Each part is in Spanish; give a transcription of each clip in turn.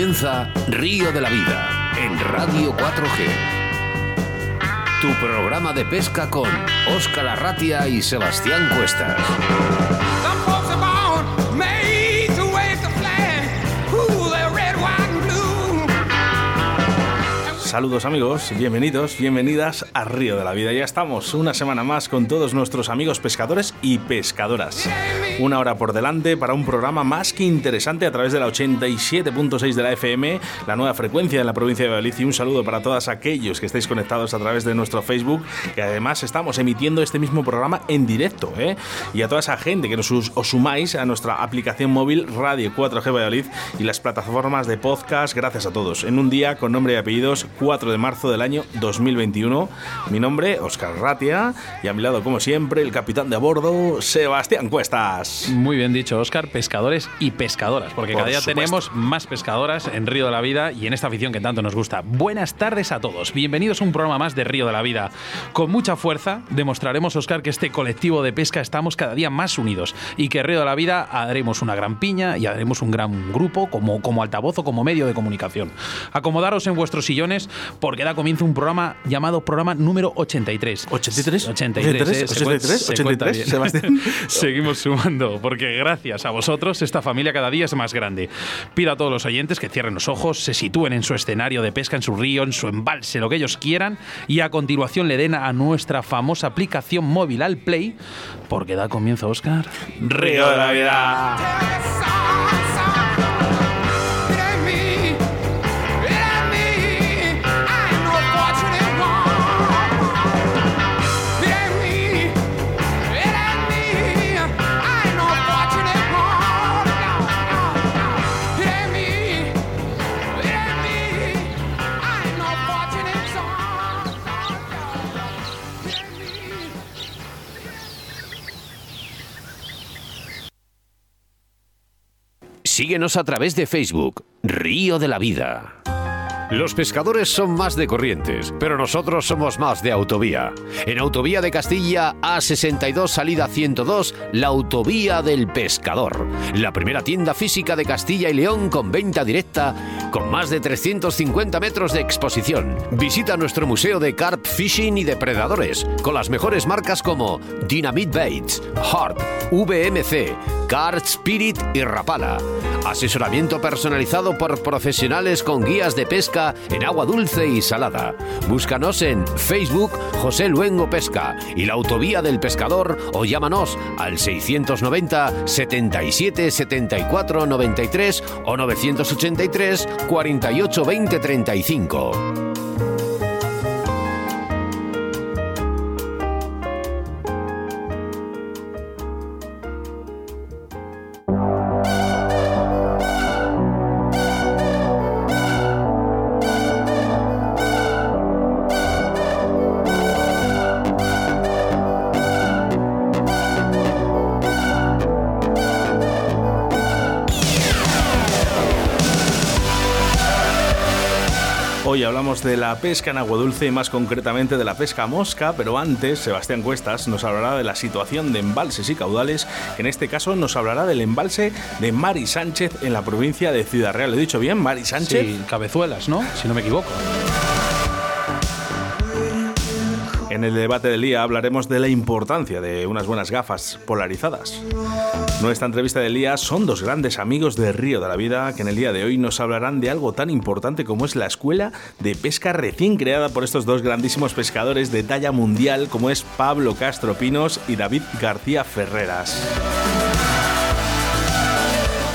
comienza Río de la Vida en Radio 4G. Tu programa de pesca con Óscar Arratia y Sebastián Cuestas. Saludos amigos, bienvenidos, bienvenidas a Río de la Vida. Ya estamos una semana más con todos nuestros amigos pescadores y pescadoras. Una hora por delante para un programa más que interesante a través de la 87.6 de la FM, la nueva frecuencia en la provincia de Valladolid y un saludo para todos aquellos que estáis conectados a través de nuestro Facebook, que además estamos emitiendo este mismo programa en directo, ¿eh? Y a toda esa gente que nos os sumáis a nuestra aplicación móvil Radio 4G Valladolid y las plataformas de podcast, gracias a todos. En un día con nombre y apellidos 4 de marzo del año 2021. Mi nombre, Oscar Ratia, y a mi lado, como siempre, el capitán de a bordo, Sebastián Cuestas. Muy bien dicho, Oscar, pescadores y pescadoras, porque Por cada día supuesto. tenemos más pescadoras en Río de la Vida y en esta afición que tanto nos gusta. Buenas tardes a todos, bienvenidos a un programa más de Río de la Vida. Con mucha fuerza demostraremos, Oscar, que este colectivo de pesca estamos cada día más unidos y que Río de la Vida haremos una gran piña y haremos un gran grupo como, como altavoz o como medio de comunicación. Acomodaros en vuestros sillones porque da comienzo un programa llamado programa número 83. 83, 83, eh, se cuen- 83, se cuenta 83, bien. Sebastián. Seguimos sumando, porque gracias a vosotros esta familia cada día es más grande. Pido a todos los oyentes que cierren los ojos, se sitúen en su escenario de pesca, en su río, en su embalse, lo que ellos quieran, y a continuación le den a nuestra famosa aplicación móvil al Play, porque da comienzo, Oscar. Río de la Vida. Síguenos a través de Facebook, Río de la Vida. Los pescadores son más de corrientes, pero nosotros somos más de autovía. En Autovía de Castilla, A62 salida 102, la Autovía del Pescador. La primera tienda física de Castilla y León con venta directa, con más de 350 metros de exposición. Visita nuestro museo de carp fishing y depredadores, con las mejores marcas como Dynamite Baits, Harp, VMC, Card Spirit y Rapala. Asesoramiento personalizado por profesionales con guías de pesca en agua dulce y salada. Búscanos en Facebook José Luengo Pesca y la Autovía del Pescador o llámanos al 690 77 74 93 o 983 48 20 35. Hablamos de la pesca en agua dulce y más concretamente de la pesca mosca, pero antes Sebastián Cuestas nos hablará de la situación de embalses y caudales, en este caso nos hablará del embalse de Mari Sánchez en la provincia de Ciudad Real. ¿Lo he dicho bien? Mari Sánchez. Sí, cabezuelas, ¿no? Si no me equivoco. En el debate del día hablaremos de la importancia de unas buenas gafas polarizadas. Nuestra entrevista del día son dos grandes amigos de Río de la Vida que en el día de hoy nos hablarán de algo tan importante como es la escuela de pesca recién creada por estos dos grandísimos pescadores de talla mundial como es Pablo Castro Pinos y David García Ferreras.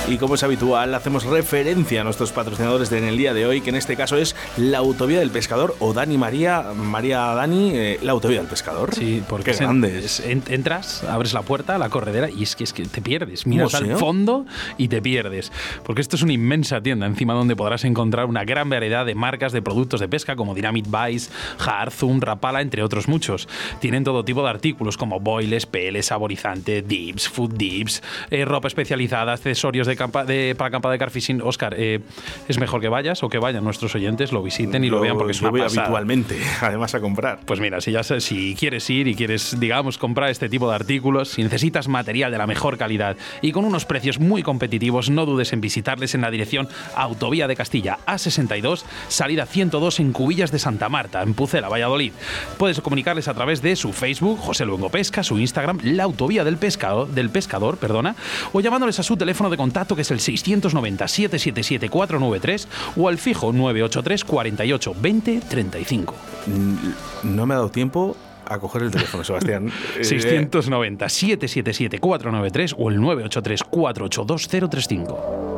Y como es habitual, hacemos referencia a nuestros patrocinadores de en el día de hoy, que en este caso es la Autovía del Pescador o Dani María, María Dani, eh, la Autovía del Pescador. Sí, porque Qué es- en- entras, abres la puerta, la corredera y es que, es que te pierdes. Miras al fondo y te pierdes. Porque esto es una inmensa tienda encima donde podrás encontrar una gran variedad de marcas de productos de pesca como Dynamite Vice, Harzum, Rapala, entre otros muchos. Tienen todo tipo de artículos como boiles, peles, saborizante, dips, food dips, eh, ropa especializada, accesorios de de, campa, de para de Carfishing, Oscar, eh, es mejor que vayas o que vayan nuestros oyentes, lo visiten y lo vean porque es una voy pasada. habitualmente, además a comprar. Pues mira, si, ya, si quieres ir y quieres, digamos, comprar este tipo de artículos, si necesitas material de la mejor calidad y con unos precios muy competitivos, no dudes en visitarles en la dirección Autovía de Castilla A62, salida 102 en Cubillas de Santa Marta, en Pucela, Valladolid. Puedes comunicarles a través de su Facebook, José Luengo Pesca, su Instagram, La Autovía del Pescado, del Pescador, perdona, o llamándoles a su teléfono de contacto que es el 690 777 493 o al fijo 983 48 20 35. Mm, No me ha dado tiempo a coger el teléfono, Sebastián. Eh, 690 777 493 o el 983 482 035.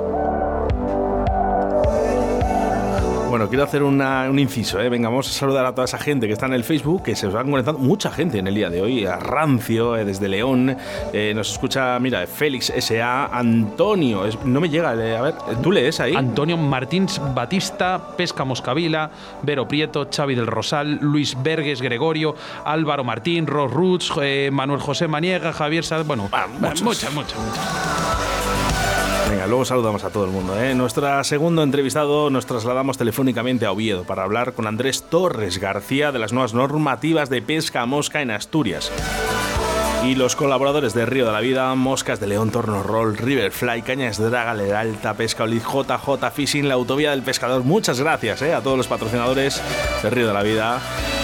Bueno, quiero hacer una- un inciso, ¿eh? Venga, vamos a saludar a toda esa gente que está en el Facebook, que se os van conectando mucha gente en el día de hoy. A Rancio, eh, desde León, eh, nos escucha, mira, Félix S.A., Antonio, es- no me llega, eh, a ver, ¿tú lees ahí? Antonio Martins Batista, Pesca Moscavila, Vero Prieto, Xavi del Rosal, Luis Vergues Gregorio, Álvaro Martín, Ros Roots, Manuel José Maniega, Javier Sal, bueno, Ah, muchas, muchas, muchas. Venga, luego saludamos a todo el mundo. ¿eh? Nuestro segundo entrevistado nos trasladamos telefónicamente a Oviedo para hablar con Andrés Torres García de las nuevas normativas de pesca mosca en Asturias. Y los colaboradores de Río de la Vida, Moscas de León, Torno Roll, Riverfly, Cañas Draga, Alta, Pesca Olid, JJ Fishing, la Autovía del Pescador. Muchas gracias ¿eh? a todos los patrocinadores de Río de la Vida.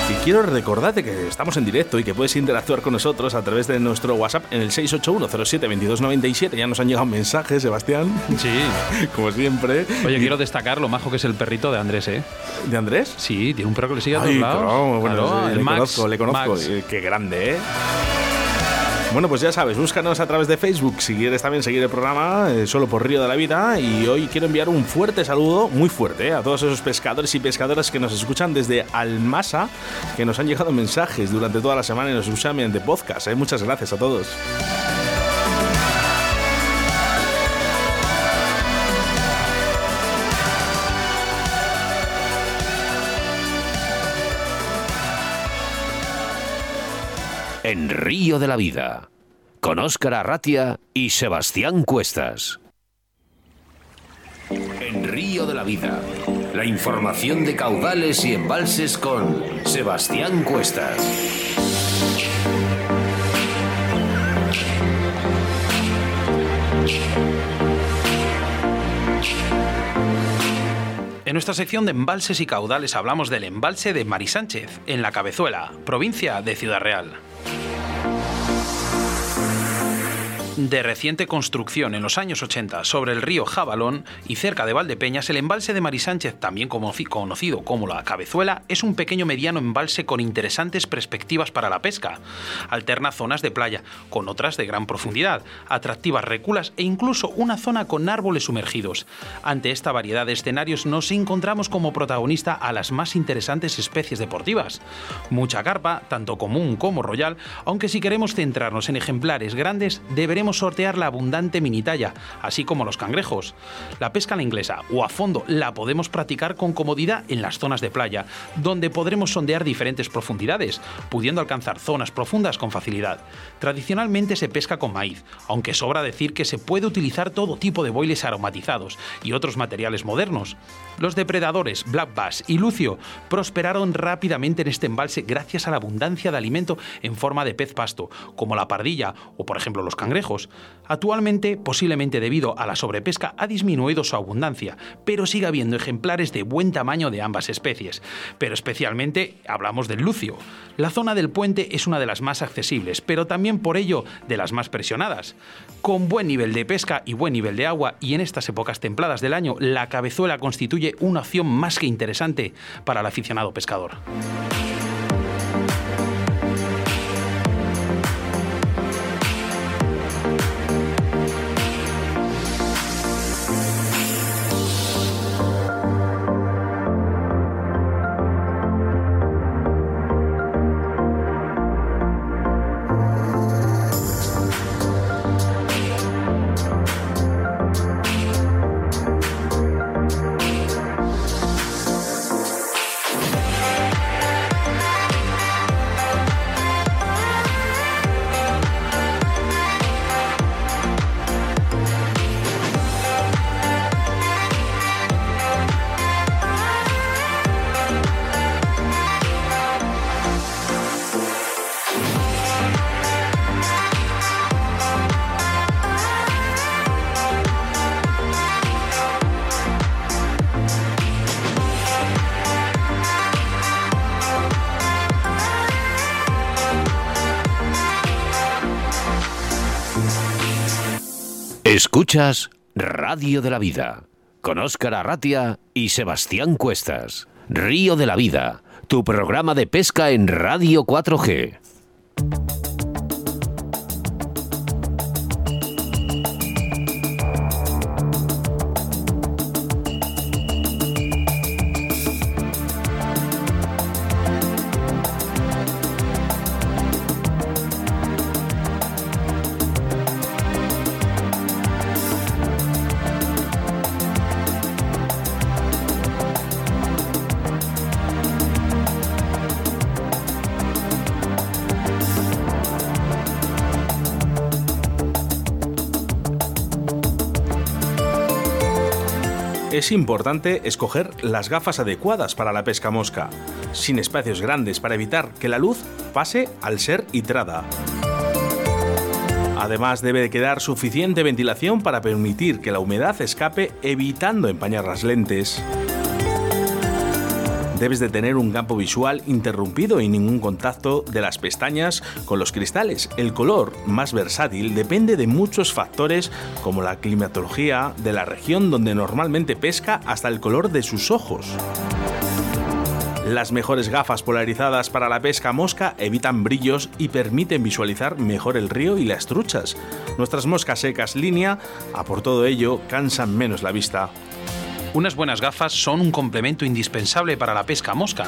Y quiero recordarte que estamos en directo y que puedes interactuar con nosotros a través de nuestro WhatsApp en el 681072297. Ya nos han llegado mensajes, Sebastián, Sí. como siempre. Oye, quiero destacar lo majo que es el perrito de Andrés, ¿eh? ¿De Andrés? Sí, tiene un perro que le sigue a todos lados. claro, bueno, Claro, sí, el le Max, conozco, le conozco. Max. Eh, Qué grande, ¿eh? Bueno, pues ya sabes, búscanos a través de Facebook si quieres también seguir el programa eh, solo por Río de la Vida. Y hoy quiero enviar un fuerte saludo, muy fuerte, eh, a todos esos pescadores y pescadoras que nos escuchan desde Almasa, que nos han llegado mensajes durante toda la semana y nos escuchan mediante podcast. eh. Muchas gracias a todos. En Río de la Vida, con Óscar Arratia y Sebastián Cuestas. En Río de la Vida, la información de caudales y embalses con Sebastián Cuestas. En nuestra sección de embalses y caudales hablamos del embalse de Mari Sánchez, en La Cabezuela, provincia de Ciudad Real. De reciente construcción en los años 80 sobre el río Jabalón y cerca de Valdepeñas, el embalse de Mari Sánchez, también conocido como la Cabezuela, es un pequeño mediano embalse con interesantes perspectivas para la pesca. Alterna zonas de playa con otras de gran profundidad, atractivas reculas e incluso una zona con árboles sumergidos. Ante esta variedad de escenarios nos encontramos como protagonista a las más interesantes especies deportivas. Mucha carpa, tanto común como royal, aunque si queremos centrarnos en ejemplares grandes, deberemos sortear la abundante minitalla, así como los cangrejos. La pesca a la inglesa o a fondo la podemos practicar con comodidad en las zonas de playa, donde podremos sondear diferentes profundidades, pudiendo alcanzar zonas profundas con facilidad. Tradicionalmente se pesca con maíz, aunque sobra decir que se puede utilizar todo tipo de boiles aromatizados y otros materiales modernos. Los depredadores Black Bass y Lucio prosperaron rápidamente en este embalse gracias a la abundancia de alimento en forma de pez pasto, como la pardilla o por ejemplo los cangrejos. Actualmente, posiblemente debido a la sobrepesca, ha disminuido su abundancia, pero sigue habiendo ejemplares de buen tamaño de ambas especies. Pero especialmente hablamos del lucio. La zona del puente es una de las más accesibles, pero también por ello de las más presionadas. Con buen nivel de pesca y buen nivel de agua, y en estas épocas templadas del año, la cabezuela constituye una opción más que interesante para el aficionado pescador. Escuchas Radio de la Vida con Óscar Arratia y Sebastián Cuestas. Río de la Vida, tu programa de pesca en Radio 4G. Es importante escoger las gafas adecuadas para la pesca mosca, sin espacios grandes para evitar que la luz pase al ser hidrada. Además debe de quedar suficiente ventilación para permitir que la humedad escape evitando empañar las lentes. Debes de tener un campo visual interrumpido y ningún contacto de las pestañas con los cristales. El color más versátil depende de muchos factores como la climatología de la región donde normalmente pesca hasta el color de sus ojos. Las mejores gafas polarizadas para la pesca mosca evitan brillos y permiten visualizar mejor el río y las truchas. Nuestras moscas secas línea, a por todo ello, cansan menos la vista. Unas buenas gafas son un complemento indispensable para la pesca mosca,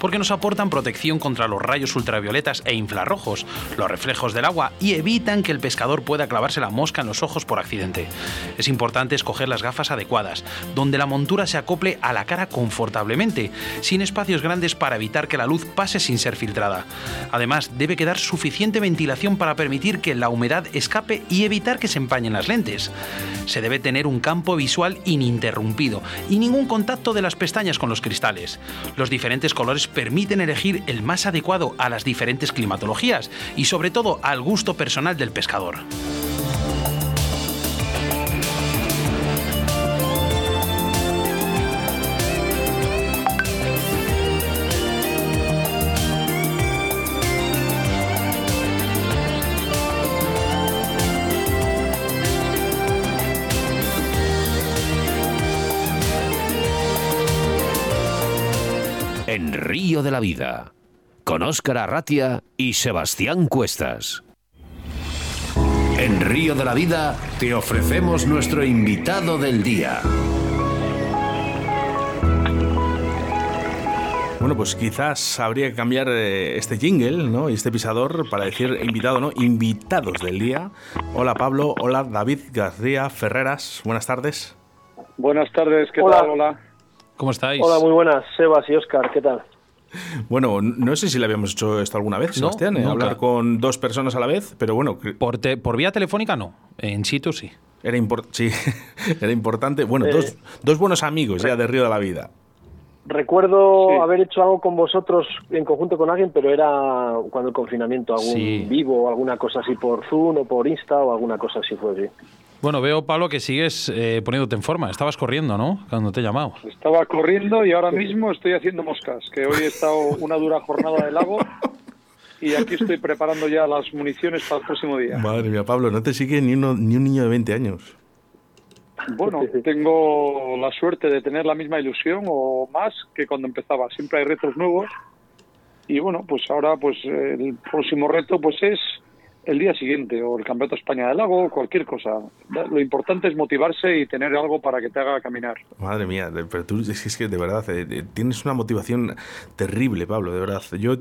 porque nos aportan protección contra los rayos ultravioletas e infrarrojos, los reflejos del agua y evitan que el pescador pueda clavarse la mosca en los ojos por accidente. Es importante escoger las gafas adecuadas, donde la montura se acople a la cara confortablemente, sin espacios grandes para evitar que la luz pase sin ser filtrada. Además, debe quedar suficiente ventilación para permitir que la humedad escape y evitar que se empañen las lentes. Se debe tener un campo visual ininterrumpido y ningún contacto de las pestañas con los cristales. Los diferentes colores permiten elegir el más adecuado a las diferentes climatologías y sobre todo al gusto personal del pescador. De la Vida, con Óscar Arratia y Sebastián Cuestas. En Río de la Vida te ofrecemos nuestro invitado del día. Bueno, pues quizás habría que cambiar eh, este jingle, ¿no? Y este pisador para decir invitado, ¿no? Invitados del día. Hola Pablo, hola David García Ferreras, buenas tardes. Buenas tardes, ¿qué Hola. tal? Hola. ¿Cómo estáis? Hola, muy buenas, Sebas y Oscar, ¿qué tal? Bueno, no sé si le habíamos hecho esto alguna vez, No, Sebastián, ¿eh? hablar con dos personas a la vez, pero bueno, Por, te- por vía telefónica no, en situ sí. era, sí, era importante. Bueno, Eh, dos, dos buenos amigos ya de Río de la Vida. Recuerdo Sí. haber hecho algo con vosotros en conjunto con alguien, pero era cuando el confinamiento, algún Sí. vivo o alguna cosa así por Zoom o por Insta o alguna cosa así fue así. Bueno, veo, Pablo, que sigues eh, poniéndote en forma. Estabas corriendo, ¿no? Cuando te he llamado. Estaba corriendo y ahora mismo estoy haciendo moscas, que hoy he estado una dura jornada de lago y aquí estoy preparando ya las municiones para el próximo día. Madre mía, Pablo, no te sigue ni, uno, ni un niño de 20 años. Bueno, tengo la suerte de tener la misma ilusión o más que cuando empezaba. Siempre hay retos nuevos y bueno, pues ahora pues el próximo reto pues es el día siguiente o el Campeonato de España del Lago, cualquier cosa. Lo importante es motivarse y tener algo para que te haga caminar. Madre mía, pero tú es que, de verdad eh, eh, tienes una motivación terrible, Pablo, de verdad. Yo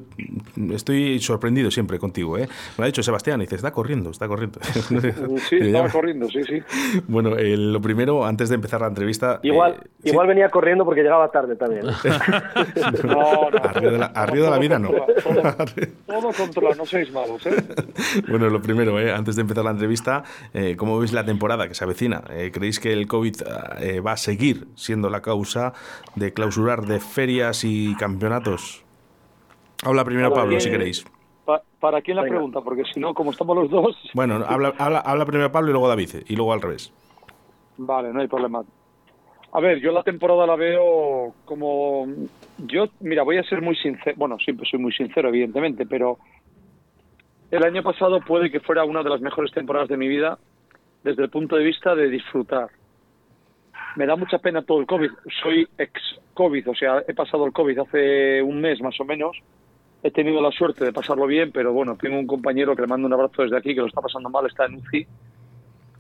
estoy sorprendido siempre contigo, ¿eh? Me ha dicho Sebastián, y dice, está corriendo, está corriendo. Sí, estaba corriendo, sí, sí. Bueno, eh, lo primero, antes de empezar la entrevista... Igual, eh, sí, igual venía corriendo porque llegaba tarde también. No, no. A Río de la- a Río de la Vida no. Todo, todo controla, no seáis malos, ¿eh? Bueno, lo primero, ¿eh? antes de empezar la entrevista, eh, ¿cómo veis la temporada que se avecina? Eh, ¿Creéis que el COVID eh, va a seguir siendo la causa de clausurar de ferias y campeonatos? Habla primero Para Pablo, que- si queréis. Pa- ¿Para quién la Venga. pregunta? Porque si no, como estamos los dos, Bueno, habla, habla, habla primero Pablo y luego David, y luego al revés. vale, no hay problema. A ver, yo la temporada la veo como... Yo, mira, voy a ser muy sincero, bueno, siempre soy muy sincero, evidentemente, pero el año pasado puede que fuera una de las mejores temporadas de mi vida desde el punto de vista de disfrutar. Me da mucha pena todo el COVID. Soy ex-COVID, o sea, he pasado el COVID hace un mes más o menos. He tenido la suerte de pasarlo bien, pero bueno, tengo un compañero que le mando un abrazo desde aquí, que lo está pasando mal, está en UCI.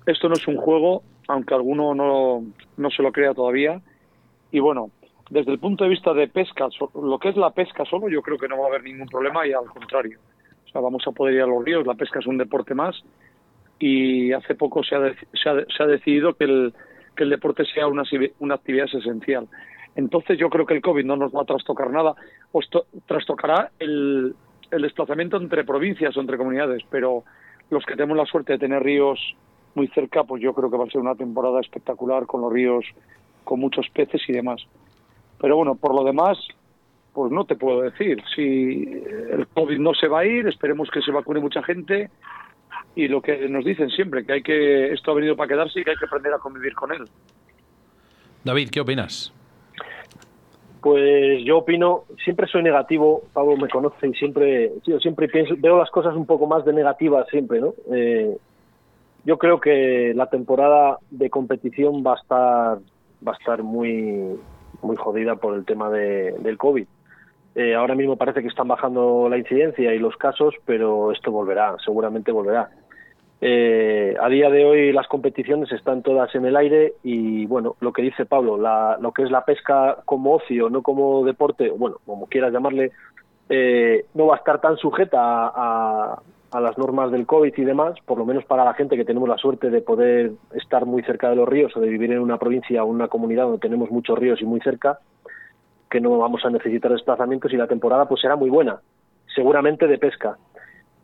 Esto no es un juego, aunque alguno no, no se lo crea todavía. Y bueno, desde el punto de vista de pesca, lo que es la pesca solo, yo creo que no va a haber ningún problema y al contrario. Vamos a poder ir a los ríos, la pesca es un deporte más y hace poco se ha, de- se ha, se ha decidido que el, que el deporte sea una, una actividad esencial. Entonces yo creo que el COVID no nos va a trastocar nada, o esto- trastocará el, el desplazamiento entre provincias o entre comunidades, pero los que tenemos la suerte de tener ríos muy cerca, pues yo creo que va a ser una temporada espectacular con los ríos con muchos peces y demás. Pero bueno, por lo demás, pues no te puedo decir. Si el COVID no se va a ir, esperemos que se vacune mucha gente y lo que nos dicen siempre, que hay que esto ha venido para quedarse y que hay que aprender a convivir con él. David, ¿qué opinas? Pues yo opino, siempre soy negativo, Pablo me conoce y siempre, yo siempre pienso, veo las cosas un poco más de negativas siempre, ¿no? Eh, yo creo que la temporada de competición va a estar, va a estar muy, muy jodida por el tema de, del COVID. Eh, ahora mismo parece que están bajando la incidencia y los casos, pero esto volverá, seguramente volverá. Eh, a día de hoy las competiciones están todas en el aire y bueno, lo que dice Pablo, la- lo que es la pesca como ocio, no como deporte, bueno, como quieras llamarle, eh, no va a estar tan sujeta a, a- a las normas del COVID y demás, por lo menos para la gente que tenemos la suerte de poder estar muy cerca de los ríos o de vivir en una provincia o una comunidad donde tenemos muchos ríos y muy cerca, que no vamos a necesitar desplazamientos y la temporada pues será muy buena, seguramente de pesca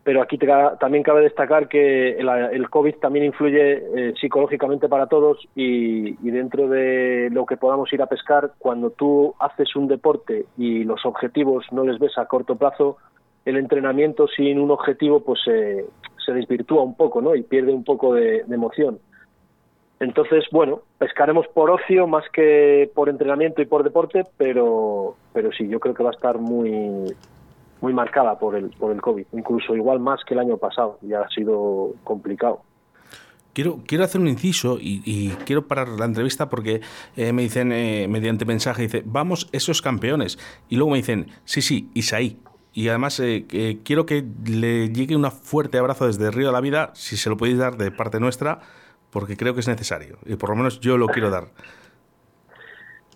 pero aquí te también cabe destacar que el, COVID también influye eh, psicológicamente para todos y, dentro de lo que podamos ir a pescar, cuando tú haces un deporte y los objetivos no les ves a corto plazo, el entrenamiento sin un objetivo pues eh, se desvirtúa un poco ¿no? y pierde un poco de emoción. Entonces, bueno, pescaremos por ocio más que por entrenamiento y por deporte, pero, pero sí, yo creo que va a estar muy, muy marcada por el, por el COVID, incluso igual más que el año pasado, ya ha sido complicado. Quiero, quiero hacer un inciso y, quiero parar la entrevista porque eh, me dicen eh, mediante mensaje, dice, vamos esos campeones. Y luego me dicen, sí, sí, Isaí. Y además eh, quiero que le llegue un fuerte abrazo desde Río de la Vida, si se lo podéis dar de parte nuestra, porque creo que es necesario. Y por lo menos yo lo quiero dar.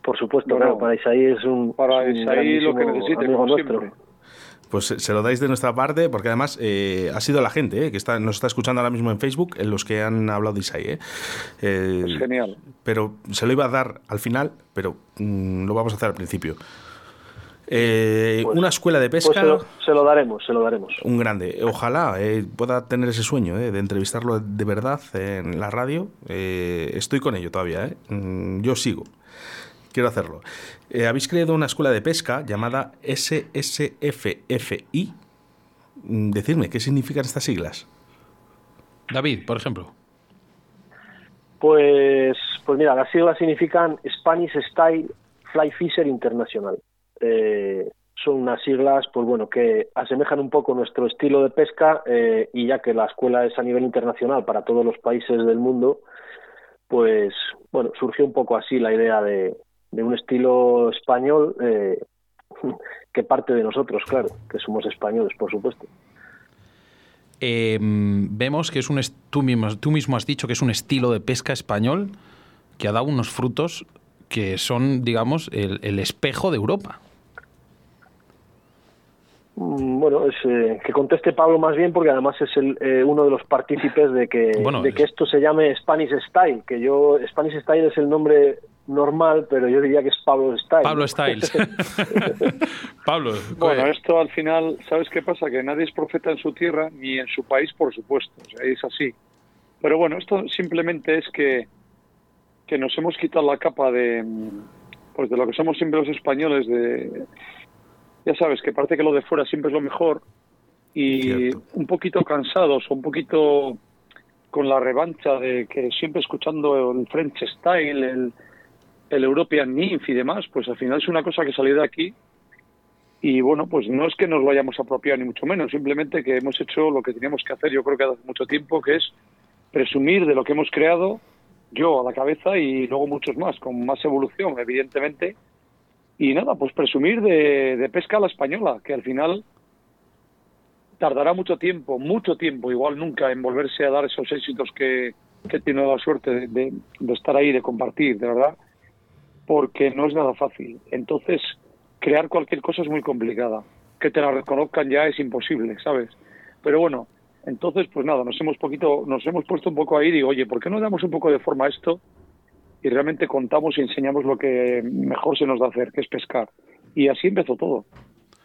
Por supuesto, Bueno, claro, para Isaí es un, para es un Isaí lo que necesite, como nuestro. siempre. Pues eh, se lo dais de nuestra parte, porque además eh, ha sido la gente eh, que está, nos está escuchando ahora mismo en Facebook, en los que han hablado de Isaí. eh. Eh, Es genial. pero se lo iba a dar al final, pero mm, lo vamos a hacer al principio. Eh, Pues- una escuela de Pues pesca, se lo, se lo daremos, se lo daremos. un grande. Ojalá eh, pueda tener ese sueño eh, de entrevistarlo de verdad en la radio. Eh, estoy con ello todavía. eh. Mm, yo sigo. Quiero hacerlo. Eh, Habéis creado una escuela de pesca llamada SSFFI. Mm, Decidme, ¿qué significan estas siglas? David, por ejemplo. Pues, pues mira, las siglas significan Spanish Style Fly Fisher International. Eh, son unas siglas, pues bueno, que asemejan un poco nuestro estilo de pesca eh, y ya que la escuela es a nivel internacional para todos los países del mundo, pues bueno, surgió un poco así la idea de, un estilo español eh, que parte de nosotros, claro, que somos españoles, por supuesto. Eh, vemos que es un. Tú mismo, tú mismo has dicho que es un estilo de pesca español que ha dado unos frutos que son, digamos, el, el espejo de Europa. Mm, Bueno, es, eh, que conteste Pablo más bien porque además es el, eh, uno de los partícipes de que, Bueno, de que es- esto se llame Spanish Style, que yo, Spanish Style es el nombre normal, pero yo diría que es Pablo Style. Pablo. Styles. Pablo. Bueno, esto al final, ¿sabes qué pasa? Que nadie es profeta en su tierra ni en su país, por supuesto. O sea, es así. Pero bueno, esto simplemente es que, que nos hemos quitado la capa de, pues de lo que somos siempre los españoles, de, ya sabes, que parece que lo de fuera siempre es lo mejor y Cierto. un poquito cansados o un poquito con la revancha de que siempre escuchando el French Style, el, el European Nymph y demás, pues al final es una cosa que salió de aquí y bueno, pues no es que nos lo hayamos apropiado ni mucho menos, simplemente que hemos hecho lo que teníamos que hacer, yo creo que hace mucho tiempo, que es presumir de lo que hemos creado, yo a la cabeza y luego muchos más, con más evolución, evidentemente. Y nada, pues presumir de, pesca a la española, que al final tardará mucho tiempo, mucho tiempo, igual nunca, en volverse a dar esos éxitos que, que he la suerte de, de- de estar ahí, de compartir, de verdad, porque no es nada fácil. Entonces, crear cualquier cosa es muy complicada. Que te la reconozcan ya es imposible, ¿sabes? Pero bueno, entonces, pues nada, nos hemos poquito, nos hemos puesto un poco ahí y digo, oye, ¿por qué no damos un poco de forma a esto y realmente contamos y enseñamos lo que mejor se nos da hacer, que es pescar? Y así empezó todo.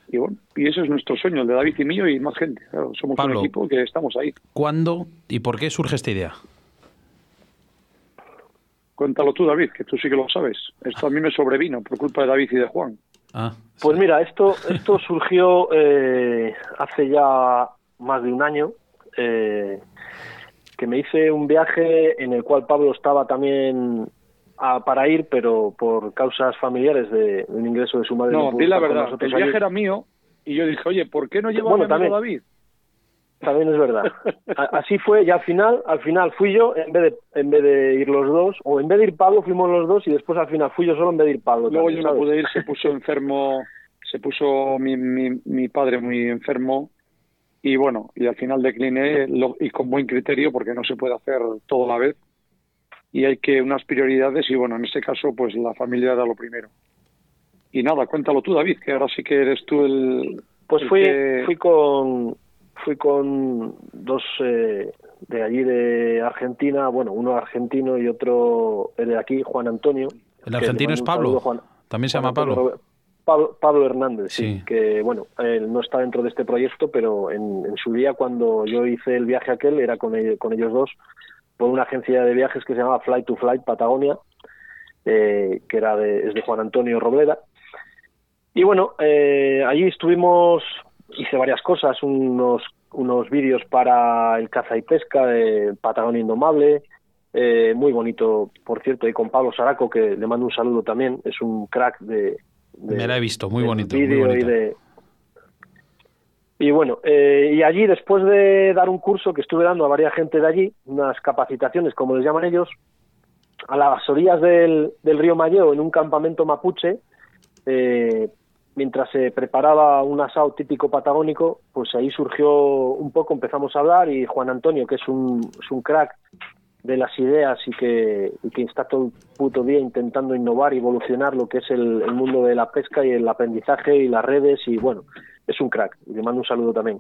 Y bueno, y eso es nuestro sueño, el de David y mío y más gente. Claro, somos Pablo. un equipo que estamos ahí. ¿Cuándo y por qué surge esta idea? Cuéntalo tú, David, que tú sí que lo sabes. Esto a mí me sobrevino por culpa de David y de Juan. Ah, Pues mira, esto, esto surgió eh, hace ya más de un año, eh, que me hice un viaje en el cual Pablo estaba también a- para ir, pero por causas familiares de, un ingreso de su madre. No, di la verdad. El viaje era mío y yo dije, oye, ¿por qué no lleva Bueno, a también. David? También es verdad. Así fue, y al final, al final fui yo en vez de en vez de ir los dos, o en vez de ir Pablo fuimos los dos y después al final fui yo solo en vez de ir Pablo. Luego también, yo no pude ir, se puso enfermo, se puso mi, mi, mi padre muy enfermo y bueno, y al final decliné lo- y con buen criterio porque no se puede hacer todo a la vez y hay que unas prioridades y bueno, en este caso pues la familia era lo primero. Y nada, cuéntalo tú David, que ahora sí que eres tú el... Pues el fui, que- fui con fui con dos eh, de allí de Argentina, bueno, uno argentino y otro de aquí, Juan Antonio. ¿El argentino es Pablo? saludo, Juan- ¿También se Juan llama Antonio Pablo? Robert- Pablo, Pablo Hernández, sí, Sí. que bueno, él no está dentro de este proyecto, pero en, en su día cuando yo hice el viaje aquel era con, ellos- con ellos dos por una agencia de viajes que se llamaba Flight to Flight Patagonia, eh, que era de, es de Juan Antonio Robleda. Y bueno, eh, allí estuvimos, hice varias cosas, unos, unos vídeos para el caza y pesca de Patagonia Indomable, eh, muy bonito, por cierto, y con Pablo Saraco, que le mando un saludo también, es un crack de... de- Me la he visto, muy bonito, vídeo. Y, de- y bueno, eh, y allí después de dar un curso que estuve dando a varias gente de allí, unas capacitaciones, como les llaman ellos, a las orillas del, del río Mayeo, en un campamento mapuche, eh, mientras se preparaba un asado típico patagónico, pues ahí surgió un poco, empezamos a hablar y Juan Antonio, que es un, es un crack de las ideas y que, y que está todo el puto día intentando innovar y evolucionar lo que es el, el mundo de la pesca y el aprendizaje y las redes y bueno, es un crack le mando un saludo también.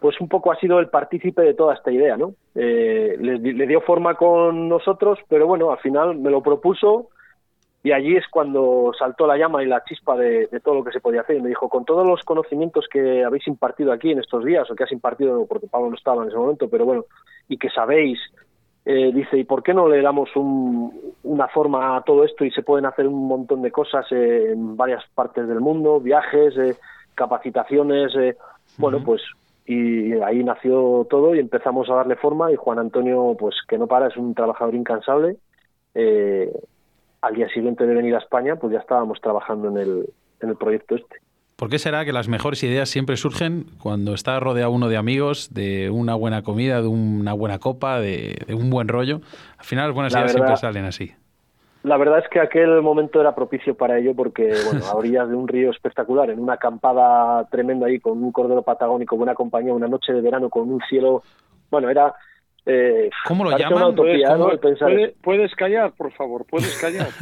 Pues un poco ha sido el partícipe de toda esta idea, ¿no? Eh, le, le dio forma con nosotros, pero bueno, al final me lo propuso y allí es cuando saltó la llama y la chispa de, de todo lo que se podía hacer. Y me dijo, con todos los conocimientos que habéis impartido aquí en estos días, o que has impartido, porque Pablo no estaba en ese momento, pero bueno, y que sabéis, eh, dice, ¿y por qué no le damos un- una forma a todo esto y se pueden hacer un montón de cosas eh, en varias partes del mundo, viajes, eh, capacitaciones, eh, bueno, pues y ahí nació todo y empezamos a darle forma y Juan Antonio, pues que no para, es un trabajador incansable. Eh, al día siguiente de venir a España, pues ya estábamos trabajando en el, en el proyecto este. ¿Por qué será que las mejores ideas siempre surgen cuando está rodeado uno de amigos, de una buena comida, de una buena copa, de, de un buen rollo? Al final las buenas La ideas verdad- siempre salen así. La verdad es que aquel momento era propicio para ello porque, bueno, a orillas de un río espectacular, en una acampada tremenda ahí con un cordero patagónico, buena compañía, una noche de verano con un cielo, bueno, era... Eh, ¿Cómo lo llaman? Una utopía, ¿Puedes, puedes callar, por favor, puedes callar.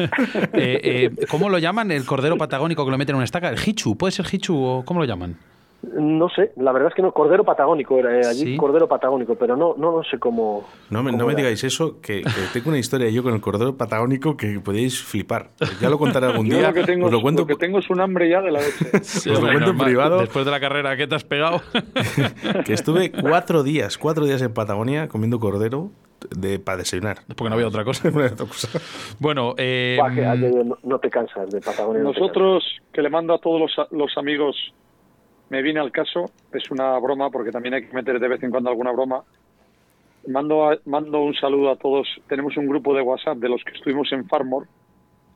Eh, eh, ¿Cómo lo llaman el cordero patagónico que lo meten en una estaca? ¿El hichu? ¿Puede ser hichu o cómo lo llaman? No sé, la verdad es que no, cordero patagónico era eh, allí, Sí. cordero patagónico, pero no, no, no sé cómo... No me, cómo no me digáis eso, que, que tengo una historia yo con el cordero patagónico que podéis flipar. Ya lo contaré algún Yo día. lo que tengo, os lo cuento, lo que tengo es un hambre ya de la leche. os lo Hombre, cuento en normal. privado. Después de la carrera que te has pegado. que estuve cuatro días, cuatro días en Patagonia comiendo cordero de, para desayunar. Porque no había otra cosa. Bueno, eh, no, no te cansas de Patagonia. no Nosotros, que le mando a todos los, los amigos, me viene al caso, es una broma, porque también hay que meter de vez en cuando alguna broma. Mando, a- mando un saludo a todos. Tenemos un grupo de WhatsApp de los que estuvimos en Farmore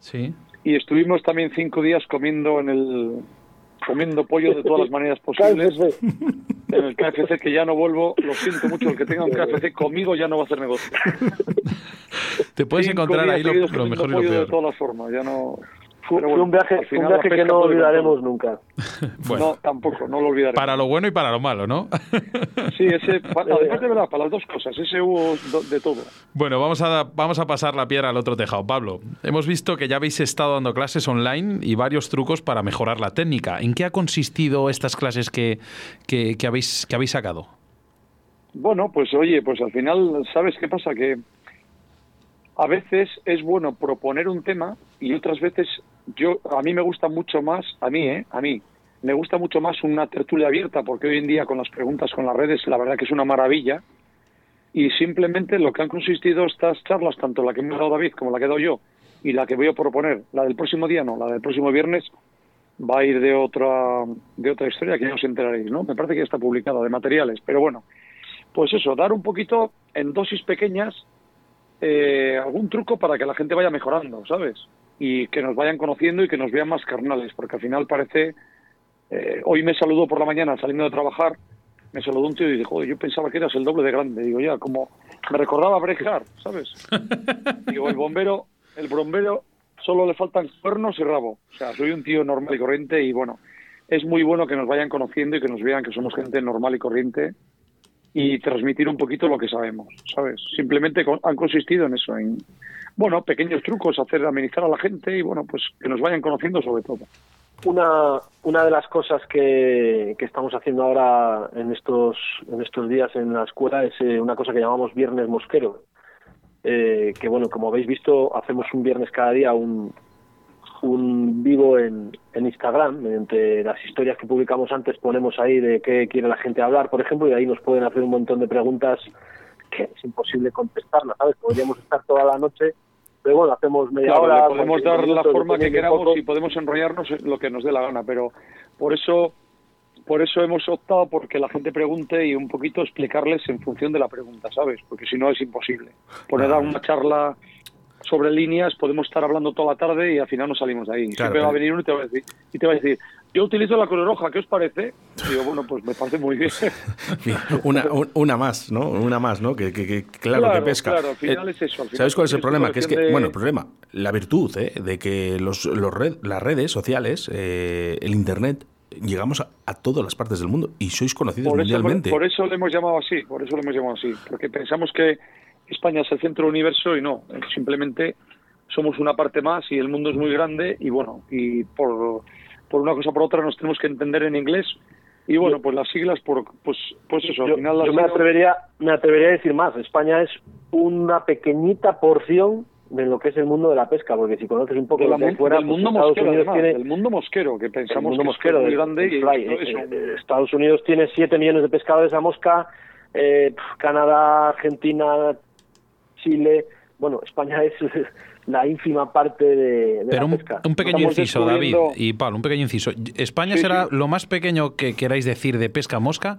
sí. y estuvimos también cinco días comiendo en el, comiendo pollo de todas las maneras posibles. KFC. En el KFC que ya no vuelvo, lo siento mucho, el que tenga un KFC conmigo ya no va a hacer negocio. Te puedes Cinco encontrar ahí lo, lo mejor y lo pollo De peor. todas las formas, ya no... Fue, un viaje, un viaje que no olvidaremos todo. nunca. Bueno, No, tampoco, no lo olvidaré. para lo bueno y para lo malo, ¿no? Sí, ese, pa- además de verdad, para las dos cosas, ese hubo de todo. Bueno, vamos a, vamos a pasar la piedra al otro tejado. Pablo, hemos visto que ya habéis estado dando clases online y varios trucos para mejorar la técnica. ¿En qué ha consistido estas clases que, que, que habéis, que habéis sacado? Bueno, pues oye, pues al final, ¿sabes qué pasa? Que a veces es bueno proponer un tema y otras veces yo a mí me gusta mucho más, a mí, ¿eh? A mí, me gusta mucho más una tertulia abierta porque hoy en día con las preguntas con las redes la verdad que es una maravilla y simplemente lo que han consistido estas charlas, tanto la que me ha dado David como la que he dado yo y la que voy a proponer, la del próximo día no, la del próximo viernes va a ir de otra de otra historia que ya os enteraréis, ¿no? Me parece que ya está publicada de materiales, pero bueno, pues eso, dar un poquito en dosis pequeñas eh, algún truco para que la gente vaya mejorando, ¿sabes? Y que nos vayan conociendo y que nos vean más carnales, porque al final parece... eh, hoy me saludó por la mañana saliendo de trabajar, me saludó un tío y dijo, "Joder, yo pensaba que eras el doble de grande. Digo, ya, como me recordaba a Bret Hart, ¿sabes? Digo, el bombero, el bombero solo le faltan cuernos y rabo. O sea, soy un tío normal y corriente y bueno, es muy bueno que nos vayan conociendo y que nos vean que somos gente normal y corriente y transmitir un poquito lo que sabemos, ¿sabes? Simplemente han consistido en eso, en, bueno, pequeños trucos, hacer amenizar a la gente y, bueno, pues que nos vayan conociendo sobre todo. Una, una de las cosas que, que estamos haciendo ahora en estos, en estos días en la escuela es eh, una cosa que llamamos Viernes Mosquero. Eh, que bueno, como habéis visto, hacemos un viernes cada día un, un vivo en, en Instagram. Entre las historias que publicamos antes ponemos ahí de qué quiere la gente hablar, por ejemplo, y ahí nos pueden hacer un montón de preguntas que es imposible contestarlas, ¿sabes? Podríamos estar toda la noche, pero bueno, hacemos media Claro, hora. podemos 45 dar la forma que queramos poco. y podemos enrollarnos en lo que nos dé la gana, pero por eso por eso hemos optado porque la gente pregunte y un poquito explicarles en función de la pregunta, ¿sabes? Porque si no es imposible. Poner a una charla sobre líneas, podemos estar hablando toda la tarde y al final no salimos de ahí. Claro, Siempre va a venir uno y te va a decir, y te va a decir yo utilizo la color roja, ¿qué os parece? Y digo, bueno, pues me parece muy bien. una, un- una más, ¿no? Una más, ¿no? Que, que- que- claro, Claro, que pesca. claro, al final Eh, es eso, al final ¿Sabes cuál es el problema? Que es que, de- bueno, el problema, la virtud, ¿eh? De que los, los red- las redes sociales, eh, el Internet, llegamos a, a todas las partes del mundo y sois conocidos Por eso, mundialmente. por, por eso le hemos llamado así, por eso le hemos llamado así, porque pensamos que España es el centro del universo y no, eh, simplemente somos una parte más y el mundo es muy grande y bueno, y por, por una cosa o por otra nos tenemos que entender en inglés y bueno, pues las siglas, por, pues, pues eso, al final las yo me atrevería me atrevería a decir más España es una pequeñita porción de lo que es el mundo de la pesca porque si conoces un poco de la mun- fuera del pues mundo Estados mosquero, además, tiene del mundo mosquero, que el pensamos mundo que mosquero es muy grande y fly, eh, eh, Estados Unidos tiene 7 millones de pescadores a mosca eh, Canadá Argentina Chile bueno España es la ínfima parte de, de Pero la un, pesca un pequeño Estamos inciso, David y Pablo, un pequeño inciso. España Sí, será sí. lo más pequeño que queráis decir de pesca mosca,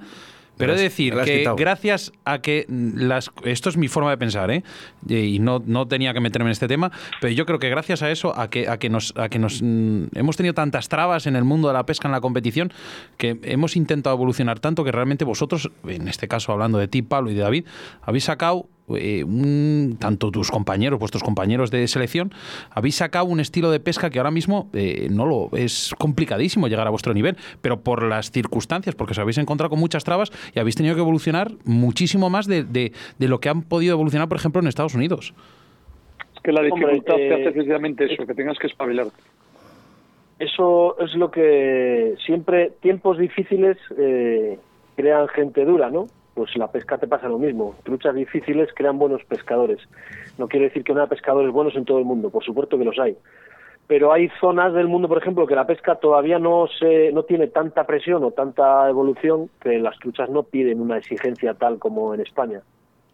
pero he de decir que quitado. gracias a que las esto es mi forma de pensar, ¿eh? y no, no tenía que meterme en este tema, pero yo creo que gracias a eso, a que a que nos a que nos mm, hemos tenido tantas trabas en el mundo de la pesca en la competición, que hemos intentado evolucionar tanto que realmente vosotros, en este caso hablando de ti, Pablo y de David, habéis sacado eh, un- tanto tus compañeros, vuestros compañeros de selección, habéis sacado un estilo de pesca que ahora mismo eh, no lo es complicadísimo llegar a vuestro nivel, pero por las circunstancias, porque os habéis encontrado con muchas trabas y habéis tenido que evolucionar muchísimo más de, de- de lo que han podido evolucionar, por ejemplo, en Estados Unidos. es que la Hombre, dificultad te eh, hace precisamente eso, que tengas que espabilar. eso es lo que siempre tiempos difíciles eh, crean gente dura, ¿no? Pues la pesca te pasa lo mismo. Truchas difíciles crean buenos pescadores. No quiere decir que no haya pescadores buenos en todo el mundo, por supuesto que los hay. Pero hay zonas del mundo, por ejemplo, que la pesca todavía no se no tiene tanta presión o tanta evolución que las truchas no piden una exigencia tal como en España.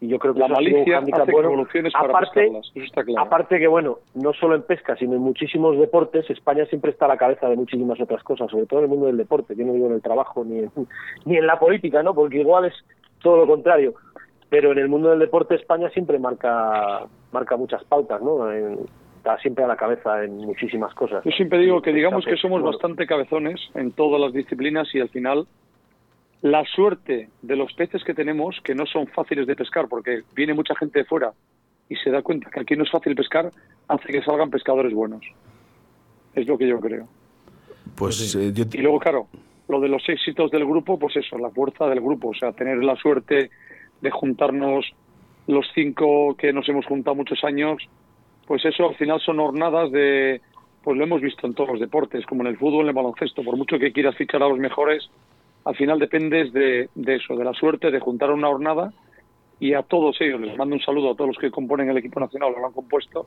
Y yo creo que La eso un malicia hace que bueno. para Aparte, pescarlas, eso está claro. Aparte que, bueno, no solo en pesca, sino en muchísimos deportes, España siempre está a la cabeza de muchísimas otras cosas, sobre todo en el mundo del deporte, yo no digo en el trabajo ni en, ni en la política, ¿no? Porque igual es todo lo contrario. Pero en el mundo del deporte España siempre marca marca muchas pautas, ¿no? En- está siempre a la cabeza en muchísimas cosas. Yo siempre digo que digamos que somos bastante cabezones en todas las disciplinas y al final la suerte de los peces que tenemos, que no son fáciles de pescar porque viene mucha gente de fuera y se da cuenta que aquí no es fácil pescar, hace que salgan pescadores buenos. Es lo que yo creo. Pues eh, yo- Y luego, claro, lo de los éxitos del grupo, pues eso, la fuerza del grupo, o sea, tener la suerte de juntarnos los cinco que nos hemos juntado muchos años, pues eso al final son hornadas de, pues lo hemos visto en todos los deportes, como en el fútbol, en el baloncesto, por mucho que quieras fichar a los mejores, al final dependes de, de eso, de la suerte, de juntar una hornada y a todos ellos, les mando un saludo a todos los que componen el equipo nacional, lo han compuesto,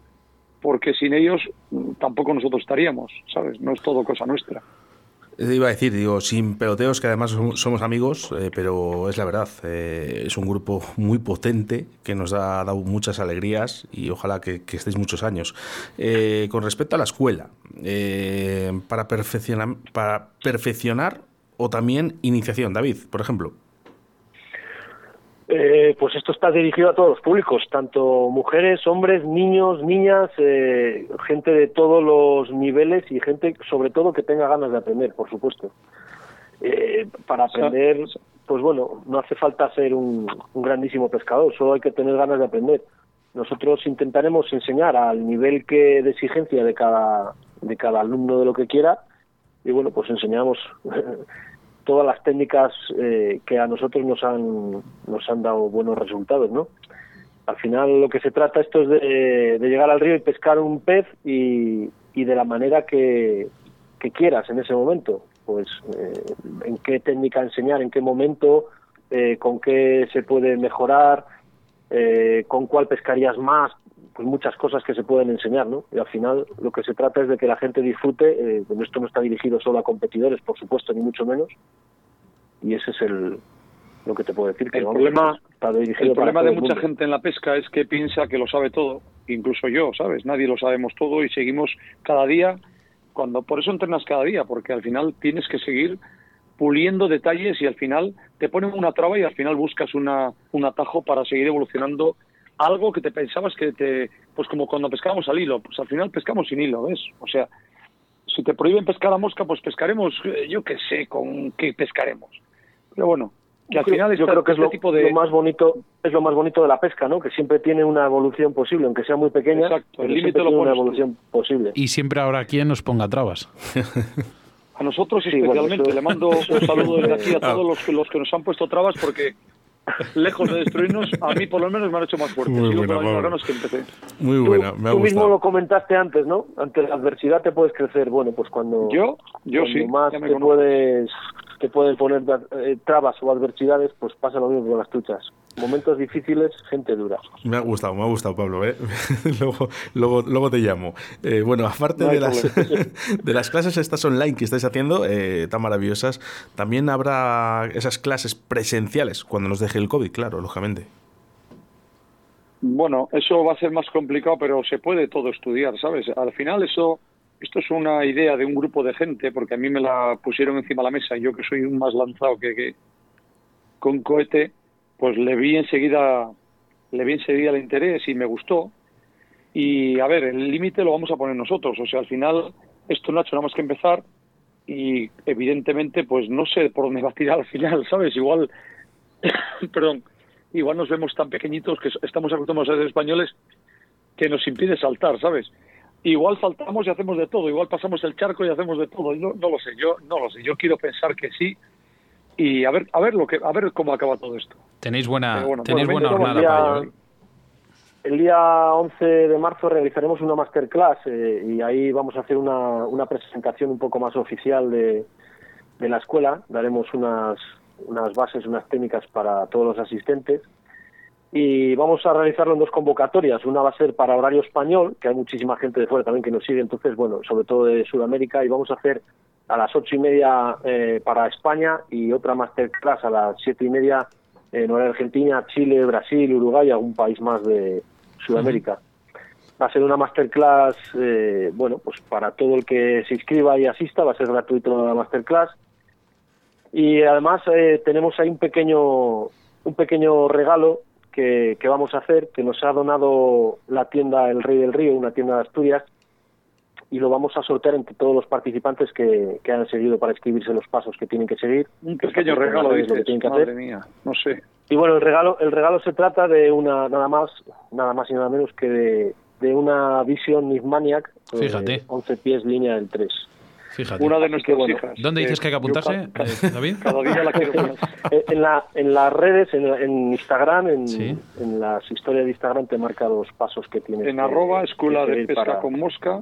porque sin ellos mm, tampoco nosotros estaríamos, ¿sabes? No es todo cosa nuestra. Iba a decir, digo, sin peloteos, que además som- somos amigos, eh, pero es la verdad, eh, es un grupo muy potente que nos ha dado muchas alegrías y ojalá que, estéis muchos años. Eh, con respecto a la escuela, para, perfeccionar, para perfeccionar o también iniciación, David, por ejemplo. Eh, pues esto está dirigido a todos los públicos, tanto mujeres, hombres, niños, niñas, eh, gente de todos los niveles y gente sobre todo que tenga ganas de aprender, por supuesto. Eh, para aprender, pues bueno, no hace falta ser un, un grandísimo pescador, solo hay que tener ganas de aprender. Nosotros intentaremos enseñar al nivel que de exigencia de cada de cada alumno de lo que quiera y bueno, pues enseñamos todas las técnicas eh, que a nosotros nos han nos han dado buenos resultados, ¿no? Al final lo que se trata esto es de, llegar al río y pescar un pez y, y de la manera que, que quieras en ese momento. Pues eh, en qué técnica enseñar, en qué momento, eh, con qué se puede mejorar, eh, con cuál pescarías más, pues muchas cosas que se pueden enseñar, ¿no? Y al final lo que se trata es de que la gente disfrute, eh, esto no está dirigido solo a competidores, por supuesto, ni mucho menos, y ese es el lo que te puedo decir, que El problema- El problema de el mucha gente en la pesca es que piensa que lo sabe todo, incluso yo, ¿sabes? Nadie lo sabemos todo y seguimos cada día, cuando por eso entrenas cada día, porque al final tienes que seguir puliendo detalles y al final te ponen una traba y al final buscas una, un atajo para seguir evolucionando algo que te pensabas que te, pues como cuando pescábamos al hilo, pues al final pescamos sin hilo, ¿ves? O sea, si te prohíben pescar a mosca, pues pescaremos, eh, yo qué sé, con qué pescaremos. Pero bueno, que al Yo creo- final yo esta- creo que es este lo, tipo de lo más bonito es lo más bonito de la pesca no que siempre tiene una evolución posible aunque sea muy pequeña Exacto, el límite lo tiene una tú. posible Y siempre habrá quien nos ponga trabas. A nosotros Sí, bueno, especialmente. eso- Le mando un saludo desde aquí a Ah. todos los que, los que nos han puesto trabas porque, lejos de destruirnos, a mí por lo menos me han hecho más fuerte. Muy buena, que empecé. Muy tú, buena, me ha tú mismo gustado. lo comentaste antes no ante la adversidad te puedes crecer bueno pues cuando Yo, yo cuando sí. más ya me te conozco. puedes te pueden poner eh, trabas o adversidades pues pasa lo mismo con las truchas momentos difíciles gente dura Me ha gustado, me ha gustado, Pablo. ¿eh? luego, luego, luego te llamo. Eh, bueno, aparte No de, las, de las clases estas online que estáis haciendo, eh, tan maravillosas, también habrá esas clases presenciales cuando nos deje el COVID, claro, lógicamente. Bueno, eso va a ser más complicado, pero se puede todo estudiar, ¿sabes? Al final eso, esto es una idea de un grupo de gente, porque a mí me la pusieron encima de la mesa yo que soy un más lanzado que, que con cohete, pues le vi enseguida, le vi enseguida el interés y me gustó. Y a ver, el límite lo vamos a poner nosotros, o sea, al final esto no ha hecho nada más que empezar y evidentemente pues no sé por dónde va a tirar al final, ¿sabes? Igual, perdón, igual nos vemos tan pequeñitos que estamos acostumbrados a ser españoles que nos impide saltar, ¿sabes? Igual saltamos y hacemos de todo, igual pasamos el charco y hacemos de todo, no, no lo sé, yo no lo sé, yo quiero pensar que sí y a ver a ver lo que a ver cómo acaba todo esto. Tenéis buena, bueno, tenéis buena jornada día- para ello. ¿eh? El día 11 de marzo realizaremos una masterclass eh, y ahí vamos a hacer una, una presentación un poco más oficial de, de la escuela. Daremos unas, unas bases, unas técnicas para todos los asistentes y vamos a realizarlo en dos convocatorias. Una va a ser para horario español, que hay muchísima gente de fuera también que nos sigue, entonces, bueno, sobre todo de Sudamérica, y vamos a hacer a las ocho y media eh, para España y otra masterclass a las siete y media en horario Argentina, Chile, Brasil, Uruguay, algún país más de Sudamérica. Va a ser una masterclass, eh, bueno, pues para todo el que se inscriba y asista, va a ser gratuito la masterclass. Y además eh, tenemos ahí un pequeño, un pequeño regalo que, que vamos a hacer, que nos ha donado la tienda El Rey del Río, una tienda de Asturias, y lo vamos a sortear entre todos los participantes que, que han seguido para escribirse los pasos que tienen que seguir. Un Los pequeño participantes regalo, saben lo que dices. tienen que Madre hacer. mía, no sé. Y bueno, el regalo, el regalo se trata de una, nada más, nada más y nada menos que de, de una Vision Nismaniac, eh, Fíjate. 11 pies línea del 3. Fíjate. Una de nuestras bueno, hijas. ¿Dónde dices que hay que yo apuntarse, eh, David? Cada día la quiero poner. Eh, En, la, en las redes, en, en Instagram, en, Sí. en las historias de Instagram te marca los pasos que tienes. En que- arroba escuela de pesca para- con mosca,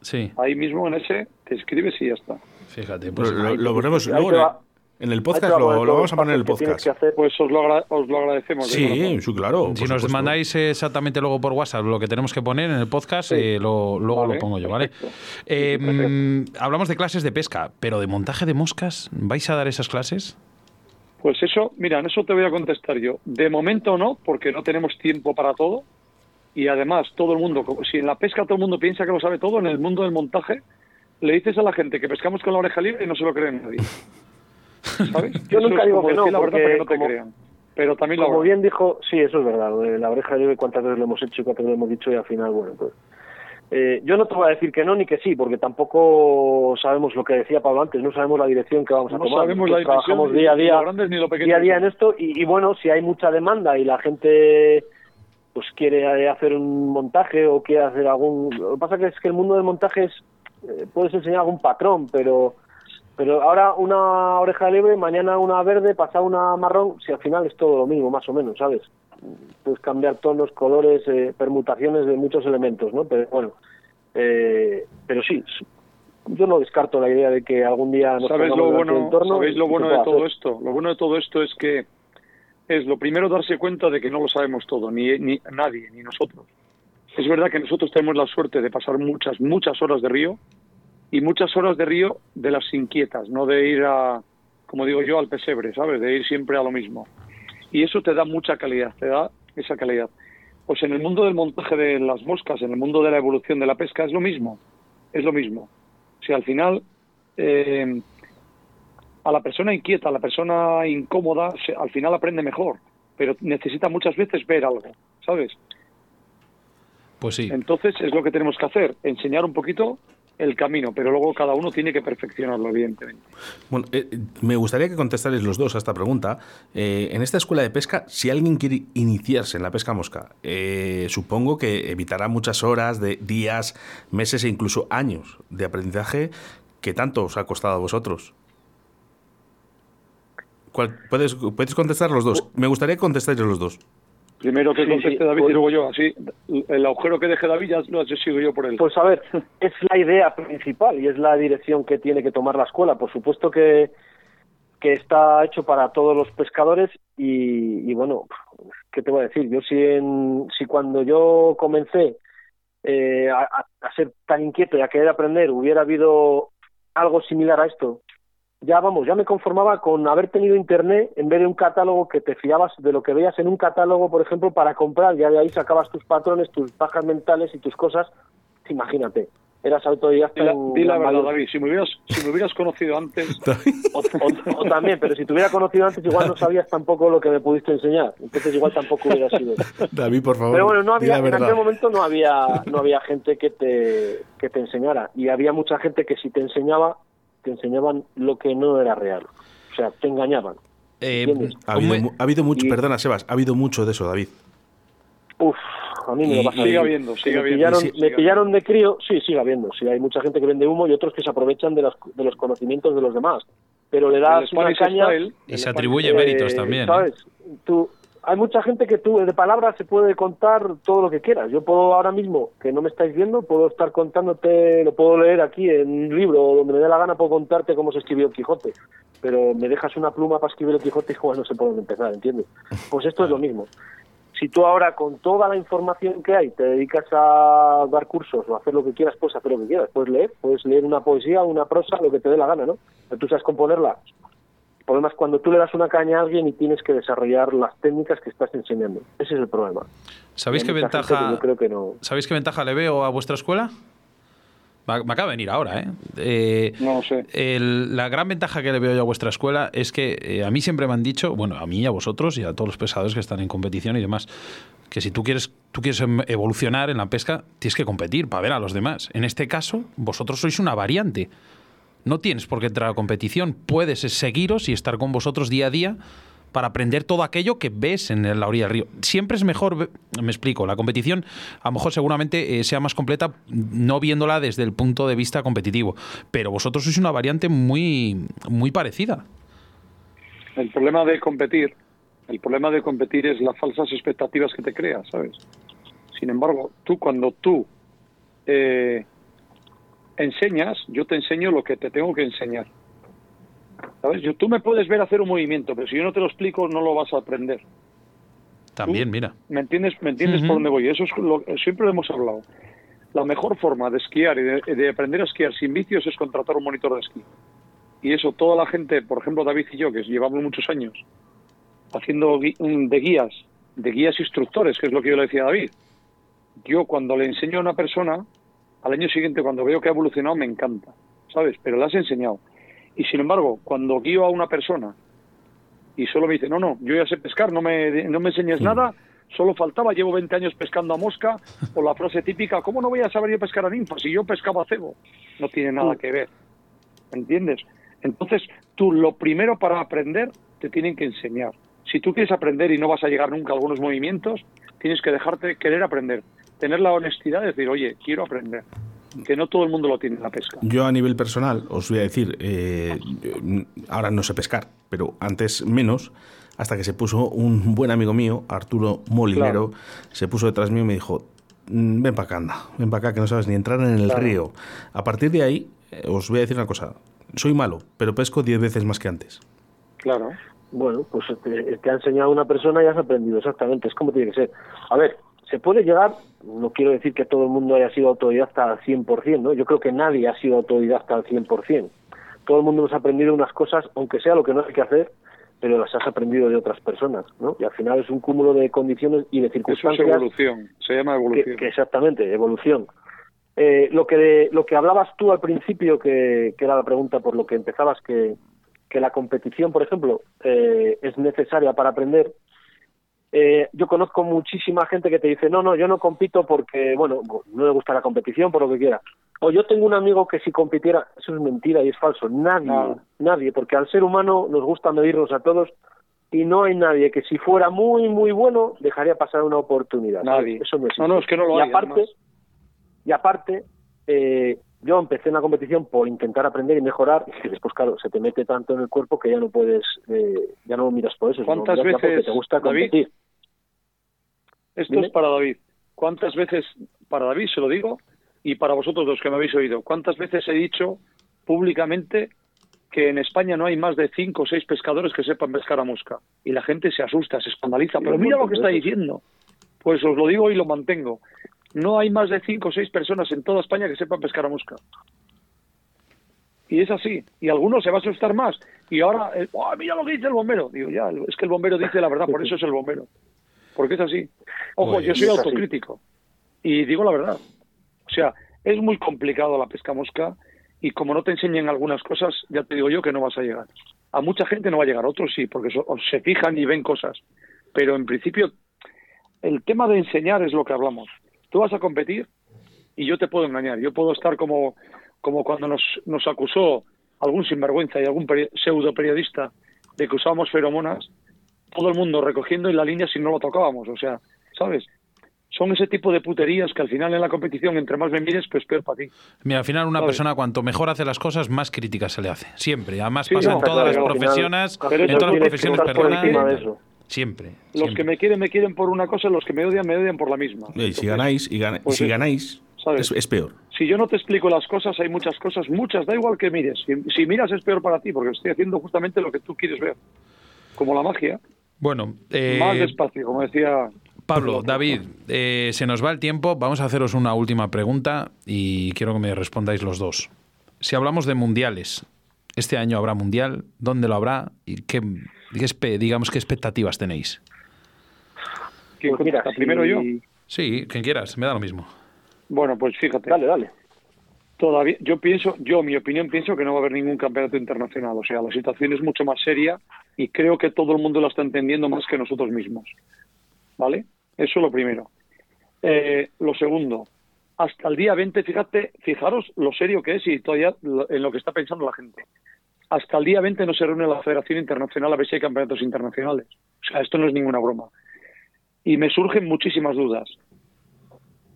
Sí, ahí mismo en ese te escribes y ya está. fíjate. Lo, Pues, lo- lo ponemos luego en el- podcast, lo, vamos a poner en el podcast. que hacer. Pues os lo, agra- os lo agradecemos. de corazón. Sí, sí, claro. si nos supuesto. mandáis exactamente luego por WhatsApp lo que tenemos que poner en el podcast, eh, lo- luego Vale, lo pongo yo, ¿vale? Eh, hablamos de clases de pesca, pero de montaje de moscas, ¿vais a dar esas clases? Pues eso, mira, en eso te voy a contestar yo. De momento no, porque no tenemos tiempo para todo. Y además, todo el mundo, como si en la pesca todo el mundo piensa que lo sabe todo, en el mundo del montaje, le dices a la gente que pescamos con la oreja libre y no se lo cree nadie. ¿Sabes? Yo Eso nunca digo que no, porque para que no te como- crean. Pero también la Como bien dijo, sí, eso es verdad. lo de La oreja de cuántas veces lo hemos hecho y cuántas veces lo hemos dicho y al final, bueno, pues. eh, yo no te voy a decir que no ni que sí, porque tampoco sabemos lo que decía Pablo antes, no sabemos la dirección que vamos a No tomar. sabemos la trabajamos día a día, lo grande ni lo pequeño día a día en esto y, y bueno, si hay mucha demanda y la gente pues quiere hacer un montaje o quiere hacer algún... Lo que pasa que es que el mundo del montaje es, eh, puedes enseñar algún patrón, pero pero ahora una oreja de liebre, mañana una verde, pasado una marrón, si al final es todo lo mismo, más o menos, ¿sabes? Puedes cambiar tonos, colores, eh, permutaciones de muchos elementos, ¿no? Pero bueno, eh, pero sí, yo no descarto la idea de que algún día nos ¿Sabéis pongamos lo bueno, del torno ¿sabéis lo bueno de todo hacer. esto? Lo bueno de todo esto es que es lo primero darse cuenta de que no lo sabemos todo, ni, ni nadie, ni nosotros. Es verdad que nosotros tenemos la suerte de pasar muchas, muchas horas de río y muchas horas de río de las inquietas, no de ir a, como digo yo, al pesebre, ¿sabes? De ir siempre a lo mismo. Y eso te da mucha calidad, te da esa calidad. Pues en el mundo del montaje de las moscas, en el mundo de la evolución de la pesca, es lo mismo. Es lo mismo. O sea, al final, eh, a la persona inquieta, a la persona incómoda, se- al final aprende mejor, pero necesita muchas veces ver algo, ¿sabes? Pues sí. Entonces es lo que tenemos que hacer, enseñar un poquito el camino, pero luego cada uno tiene que perfeccionarlo, evidentemente. Bueno, eh, me gustaría que contestarais los dos a esta pregunta. Eh, en esta escuela de pesca, si alguien quiere iniciarse en la pesca mosca, eh, supongo que evitará muchas horas, de días, meses e incluso años de aprendizaje que tanto os ha costado a vosotros. ¿Cuál- puedes, puedes contestar los dos. Me gustaría que contestáis los dos. Primero que Sí, conteste sí, David pues- y luego yo, así el agujero que deje David ya lo sigo yo por él. Pues a ver, es la idea principal y es la dirección que tiene que tomar la escuela. Por supuesto que, que está hecho para todos los pescadores y, y bueno, ¿qué te voy a decir? Yo si, en, si cuando yo comencé eh, a, a- a ser tan inquieto y a querer aprender hubiera habido algo similar a esto, ya vamos, ya me conformaba con haber tenido internet en vez de un catálogo que te fiabas de lo que veías en un catálogo, por ejemplo, para comprar, ya de ahí sacabas tus patrones, tus bajas mentales y tus cosas. Imagínate, eras autodidacta Di la, en di la gran verdad, David, si me hubieras, si me hubieras conocido antes, o, o- o también, pero si te hubiera conocido antes, igual no sabías tampoco lo que me pudiste enseñar. Entonces, igual tampoco hubiera sido. David, por favor. Pero bueno, no había, en verdad. aquel momento no había, no había gente que te, que te enseñara. Y había mucha gente que si te enseñaba, te enseñaban lo que no era real. O sea, te engañaban. Eh. Ha habido, ¿cómo- mu- ha habido mucho, Y- perdona, Sebas, ha habido mucho de eso, David. Uf, a mí me Y- lo pasa. sigue bien. habiendo, sigue me habiendo. pillaron, me pillaron de crío, sí, sigue habiendo. Sí, hay mucha gente que vende humo y otros que se aprovechan de los, de los conocimientos de los demás. Pero le das una caña. Style, y se atribuye méritos eh, también. ¿eh? ¿Sabes? Tú, hay mucha gente que tú de palabras se puede contar todo lo que quieras. Yo puedo ahora mismo, que no me estáis viendo, puedo estar contándote, lo puedo leer aquí en un libro donde me dé la gana, puedo contarte cómo se escribió el Quijote. Pero me dejas una pluma para escribir el Quijote y igual no sé por dónde empezar, ¿entiendes? Pues esto es lo mismo. Si tú ahora con toda la información que hay te dedicas a dar cursos o hacer lo que quieras, puedes hacer lo que quieras. Puedes leer, puedes leer una poesía, una prosa, lo que te dé la gana, ¿no? Pero tú sabes componerla. El problema es cuando tú le das una caña a alguien y tienes que desarrollar las técnicas que estás enseñando. Ese es el problema. ¿Sabéis qué ventaja? que Yo creo que no. ¿Sabéis qué ventaja le veo a vuestra escuela? Me acaba de venir ahora, ¿eh? Eh, No lo sé. el- la gran ventaja que le veo yo a vuestra escuela es que eh, a mí siempre me han dicho, bueno, a mí y a vosotros y a todos los pescadores que están en competición y demás, que si tú quieres, tú quieres em- evolucionar en la pesca, tienes que competir para ver a los demás. En este caso, vosotros sois una variante. No tienes por qué entrar a competición, puedes seguiros y estar con vosotros día a día para aprender todo aquello que ves en la orilla del río. Siempre es mejor, me explico, la competición a lo mejor seguramente eh, sea más completa no viéndola desde el punto de vista competitivo, pero vosotros sois una variante muy, muy parecida. El problema de competir, el problema de competir es las falsas expectativas que te creas, ¿sabes? Sin embargo, tú cuando tú eh, enseñas, yo te enseño lo que te tengo que enseñar. ¿Sabes? Yo, tú me puedes ver hacer un movimiento, pero si yo no te lo explico, no lo vas a aprender. También, mira. ¿Me entiendes? ¿Me entiendes por dónde voy? Eso es lo, siempre lo hemos hablado. La mejor forma de esquiar y de, de aprender a esquiar sin vicios es contratar un monitor de esquí. Y eso toda la gente, por ejemplo David y yo, que llevamos muchos años haciendo gui- de guías, de guías instructores, que es lo que yo le decía a David. Yo cuando le enseño a una persona, al año siguiente cuando veo que ha evolucionado me encanta, ¿sabes? Pero le has enseñado. Y sin embargo, cuando guío a una persona y solo me dice, no, no, yo ya sé pescar, no me, no me enseñes nada, solo faltaba, llevo 20 años pescando a mosca, o la frase típica, ¿cómo no voy a saber yo pescar a ninfa si yo pescaba a cebo? No tiene nada que ver, ¿entiendes? Entonces, tú lo primero para aprender te tienen que enseñar. Si tú quieres aprender y no vas a llegar nunca a algunos movimientos, tienes que dejarte querer aprender, tener la honestidad de decir, oye, quiero aprender, que no todo el mundo lo tiene en la pesca. Yo a nivel personal os voy a decir, eh, ahora no sé pescar, pero antes menos, hasta que se puso un buen amigo mío, Arturo Molinero, se puso detrás mío y me dijo, "Mm, ven para acá, anda, ven para acá que no sabes ni entrar en el Claro. río. A partir de ahí, eh, os voy a decir una cosa, soy malo, pero pesco 10 veces más que antes. Claro. Bueno, pues te, te ha enseñado una persona y has aprendido exactamente, es como tiene que ser. A ver, se puede llegar, no quiero decir que todo el mundo haya sido autodidacta al 100%, ¿no? Yo creo que nadie ha sido autodidacta al 100%. Todo el mundo hemos aprendido unas cosas, aunque sea lo que no hay que hacer, pero las has aprendido de otras personas, ¿no? Y al final es un cúmulo de condiciones y de Eso es circunstancias evolución, se llama evolución. que exactamente, evolución. Eh, lo que lo que hablabas tú al principio, que, que era la pregunta por lo que empezabas, que, que la competición, por ejemplo, eh, es necesaria para aprender. Eh, yo conozco muchísima gente que te dice, no, no, yo no compito porque, bueno, no le gusta la competición, por lo que quiera. O yo tengo un amigo que si compitiera, eso es mentira y es falso. Nadie, No. nadie, porque al ser humano nos gusta medirnos a todos y no hay nadie que si fuera muy, muy bueno dejaría pasar una oportunidad. Nadie. Eso no existe. No, no, es que no lo y hay, Aparte, además. y aparte, eh, yo empecé en la competición por intentar aprender y mejorar y después, claro, se te mete tanto en el cuerpo que ya no puedes, eh, ya no miras por eso. ¿Cuántas miras veces, te gusta David? competir. Esto Dime. es para David. ¿Cuántas veces, para David se lo digo, y para vosotros los que me habéis oído, cuántas veces he dicho públicamente que en España no hay más de cinco o seis pescadores que sepan pescar a mosca? Y la gente se asusta, se escandaliza. Pero mira lo que está diciendo. Pues os lo digo y lo mantengo. No hay más de cinco o seis personas en toda España que sepan pescar a mosca. Y es así. Y algunos se va a asustar más. Y ahora, "Oh, mira lo que dice el bombero. Digo, ya, es que el bombero dice la verdad, por eso es el bombero. Porque es así. Ojo, Pues yo soy autocrítico. Y digo la verdad. O sea, es muy complicado la pesca mosca y como no te enseñan algunas cosas, ya te digo yo que no vas a llegar. A mucha gente no va a llegar, a otros sí, porque so- se fijan y ven cosas. Pero en principio, el tema de enseñar es lo que hablamos. Tú vas a competir y yo te puedo engañar. Yo puedo estar como, como cuando nos, nos acusó algún sinvergüenza y algún peri- pseudo periodista de que usábamos feromonas, todo el mundo recogiendo en la línea si no lo tocábamos. O sea, ¿sabes? Son ese tipo de puterías que al final en la competición, entre más me mires, pues peor para ti. Mira, al final una ¿Sabes? persona cuanto mejor hace las cosas, más crítica se le hace. Siempre. Además Sí, pasa no, en todas las claro, profesiones, en todas las profesiones, perdona. Siempre. Los siempre. que me quieren, me quieren por una cosa, los que me odian, me odian por la misma. Y si ganáis, y gana- pues si es- ganáis ¿sabes? es, es peor. Si yo no te explico las cosas, hay muchas cosas, muchas, da igual que mires. Si, si miras es peor para ti, porque estoy haciendo justamente lo que tú quieres ver. Como la magia. Bueno, eh, Más despacio, como decía Pablo, David, eh, se nos va el tiempo. Vamos a haceros una última pregunta y quiero que me respondáis los dos. Si hablamos de mundiales, este año habrá mundial, ¿dónde lo habrá? ¿Y qué, digamos, qué expectativas tenéis? ¿Quién Pues mira? Primero si- yo. Sí, quien quieras, me da lo mismo. Bueno, pues fíjate. Dale, dale. Todavía, yo pienso, yo, mi opinión, pienso que no va a haber ningún campeonato internacional. O sea, la situación es mucho más seria y creo que todo el mundo la está entendiendo más que nosotros mismos. ¿Vale? Eso es lo primero. Eh, lo segundo, hasta el día 20, fíjate, fijaros lo serio que es y todavía lo- en lo que está pensando la gente. Hasta el día 20 no se reúne la Federación Internacional a ver si hay campeonatos internacionales. O sea, esto no es ninguna broma. Y me surgen muchísimas dudas.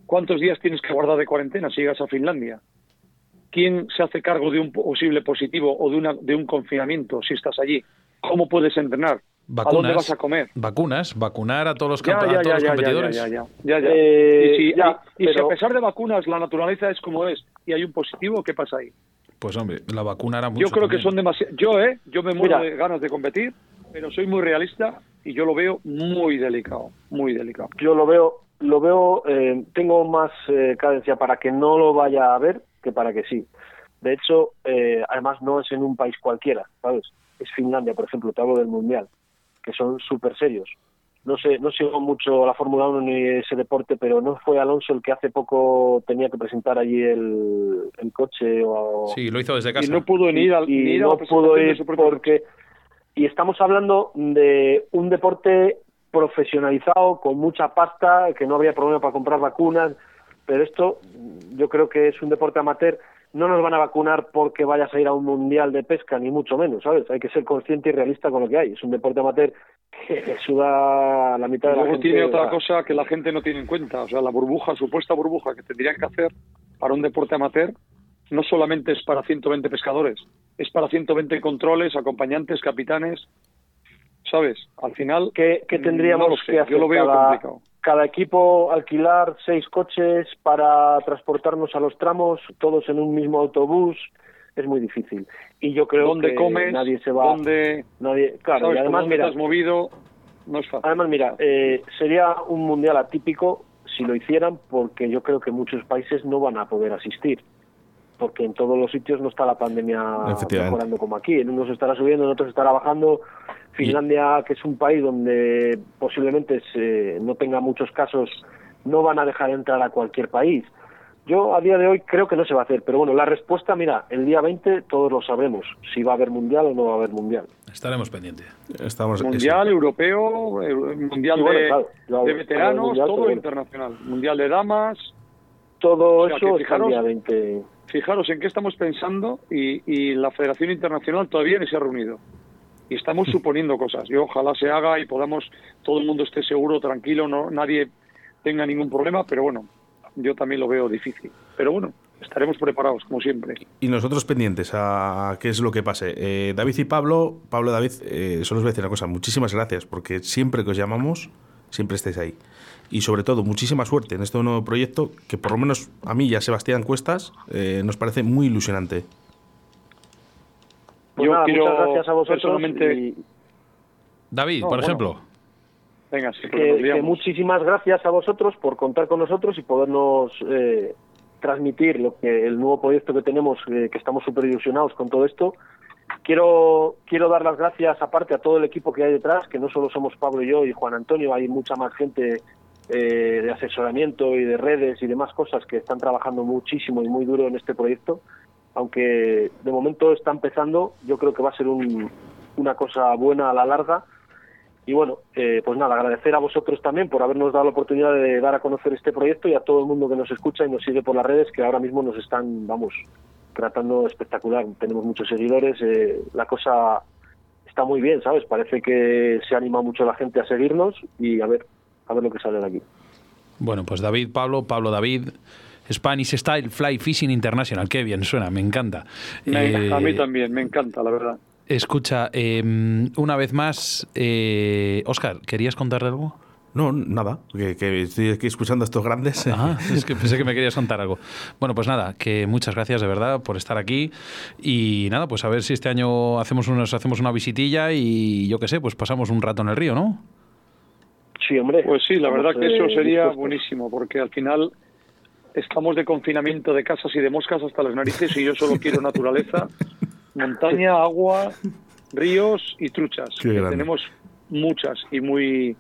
¿Cuántos días tienes que guardar de cuarentena si llegas a Finlandia? ¿Quién se hace cargo de un posible positivo o de, una, de un confinamiento si estás allí? ¿Cómo puedes entrenar? ¿A dónde vas a comer? Vacunas, vacunar a todos los, Ya, ya, a todos ya, los competidores. ya, ya, ya, ya. Eh, y si, y- si a pesar de vacunas la naturaleza es como es y hay un positivo, ¿qué pasa ahí? Pues hombre, la vacuna era mucho. yo creo que son demasiado... Yo, ¿eh? Yo me muero Mira. de ganas de competir, pero soy muy realista y yo lo veo muy delicado, muy delicado. Yo lo veo, lo veo, eh, tengo más eh, cadencia para que no lo vaya a ver que para que sí. De hecho, eh, además no es en un país cualquiera, ¿sabes? Es Finlandia, por ejemplo, te hablo del Mundial, que son súper serios. No sé, no sigo mucho la Fórmula 1 ni ese deporte, pero no fue Alonso el que hace poco tenía que presentar allí el, el coche o, Sí, lo hizo desde casa. Y no pudo ni ir al y ni ir a la no pudo ir porque y estamos hablando de un deporte profesionalizado con mucha pasta que no había problema para comprar vacunas pero esto yo creo que es un deporte amateur no nos van a vacunar porque vayas a ir a un mundial de pesca ni mucho menos sabes hay que ser consciente y realista con lo que hay es un deporte amateur que suda la mitad de la Luego gente tiene otra cosa que la gente no tiene en cuenta, o sea, la burbuja, supuesta burbuja que tendrían que hacer para un deporte amateur, no solamente es para 120 pescadores, es para 120 controles, acompañantes, capitanes, ¿sabes? Al final, ¿Qué, qué tendríamos no lo sé, que hacer? Yo lo veo cada, complicado. Cada equipo alquilar seis coches para transportarnos a los tramos, todos en un mismo autobús, es muy difícil. Y yo creo ¿Dónde que comes? nadie se va. ¿Dónde, Nadie, claro, sabes, y además, mira, has movido? No es fácil. además, mira, eh, sería un mundial atípico si lo hicieran, porque yo creo que muchos países no van a poder asistir. Porque en todos los sitios no está la pandemia mejorando como aquí. En unos estará subiendo, en otros estará bajando. Finlandia, que es un país donde posiblemente se- no tenga muchos casos, no van a dejar entrar a cualquier país. Yo a día de hoy creo que no se va a hacer, pero bueno, la respuesta, mira, el día 20 todos lo sabremos, si va a haber mundial o no va a haber mundial. Estaremos pendientes. Estamos, Mundial, europeo, eh, mundial bueno, de, claro, veteranos, mundial, todo internacional. Mundial de damas. Todo O sea, eso el día 20. Fijaros en qué estamos pensando y, y la Federación Internacional todavía ni se ha reunido. Y estamos suponiendo cosas. Y ojalá se haga y podamos, todo el mundo esté seguro, tranquilo, no nadie tenga ningún problema, pero bueno, yo también lo veo difícil. Pero bueno, estaremos preparados, como siempre. Y nosotros pendientes a qué es lo que pase. Eh, David y Pablo, Pablo y David, eh, solo os voy a decir una cosa. Muchísimas gracias, porque siempre que os llamamos, siempre estáis ahí. Y sobre todo, muchísima suerte en este nuevo proyecto, que por lo menos a mí y a Sebastián Cuestas eh, nos parece muy ilusionante. Pues Yo nada, quiero muchas gracias a vosotros personalmente- y David, No, por bueno. ejemplo. Venga, sí, porque que, que muchísimas gracias a vosotros por contar con nosotros y podernos eh, transmitir lo que el nuevo proyecto que tenemos, eh, que estamos súper ilusionados con todo esto. Quiero, quiero dar las gracias aparte a todo el equipo que hay detrás, que no solo somos Pablo y yo y Juan Antonio, hay mucha más gente eh, de asesoramiento y de redes y demás cosas que están trabajando muchísimo y muy duro en este proyecto. Aunque de momento está empezando, yo creo que va a ser un- una cosa buena a la larga. Y bueno, eh, pues nada, agradecer a vosotros también por habernos dado la oportunidad de dar a conocer este proyecto y a todo el mundo que nos escucha y nos sigue por las redes, que ahora mismo nos están, vamos, tratando espectacular. Tenemos muchos seguidores, eh, la cosa está muy bien, ¿sabes? Parece que se anima mucho la gente a seguirnos y a ver, a ver lo que sale de aquí. Bueno, pues David, Pablo, Pablo, David. Spanish Style Fly Fishing International. Qué bien suena, me encanta. Me- a mí Eh, también, me encanta, la verdad. Escucha, eh, una vez más, eh, Oscar, ¿querías contarle algo? No, nada, que, que estoy aquí escuchando a estos grandes. Ah, es que pensé que me querías contar algo. Bueno, pues nada, que muchas gracias de verdad por estar aquí y nada, pues a ver si este año hacemos unos, hacemos una visitilla y yo qué sé, pues pasamos un rato en el río, ¿no? Sí, hombre. Pues sí, la verdad que eso sería dispuestos. buenísimo, porque al final estamos de confinamiento de casas y de moscas hasta las narices y yo solo quiero naturaleza, montaña, agua, ríos y truchas. Qué que grande. tenemos muchas y muy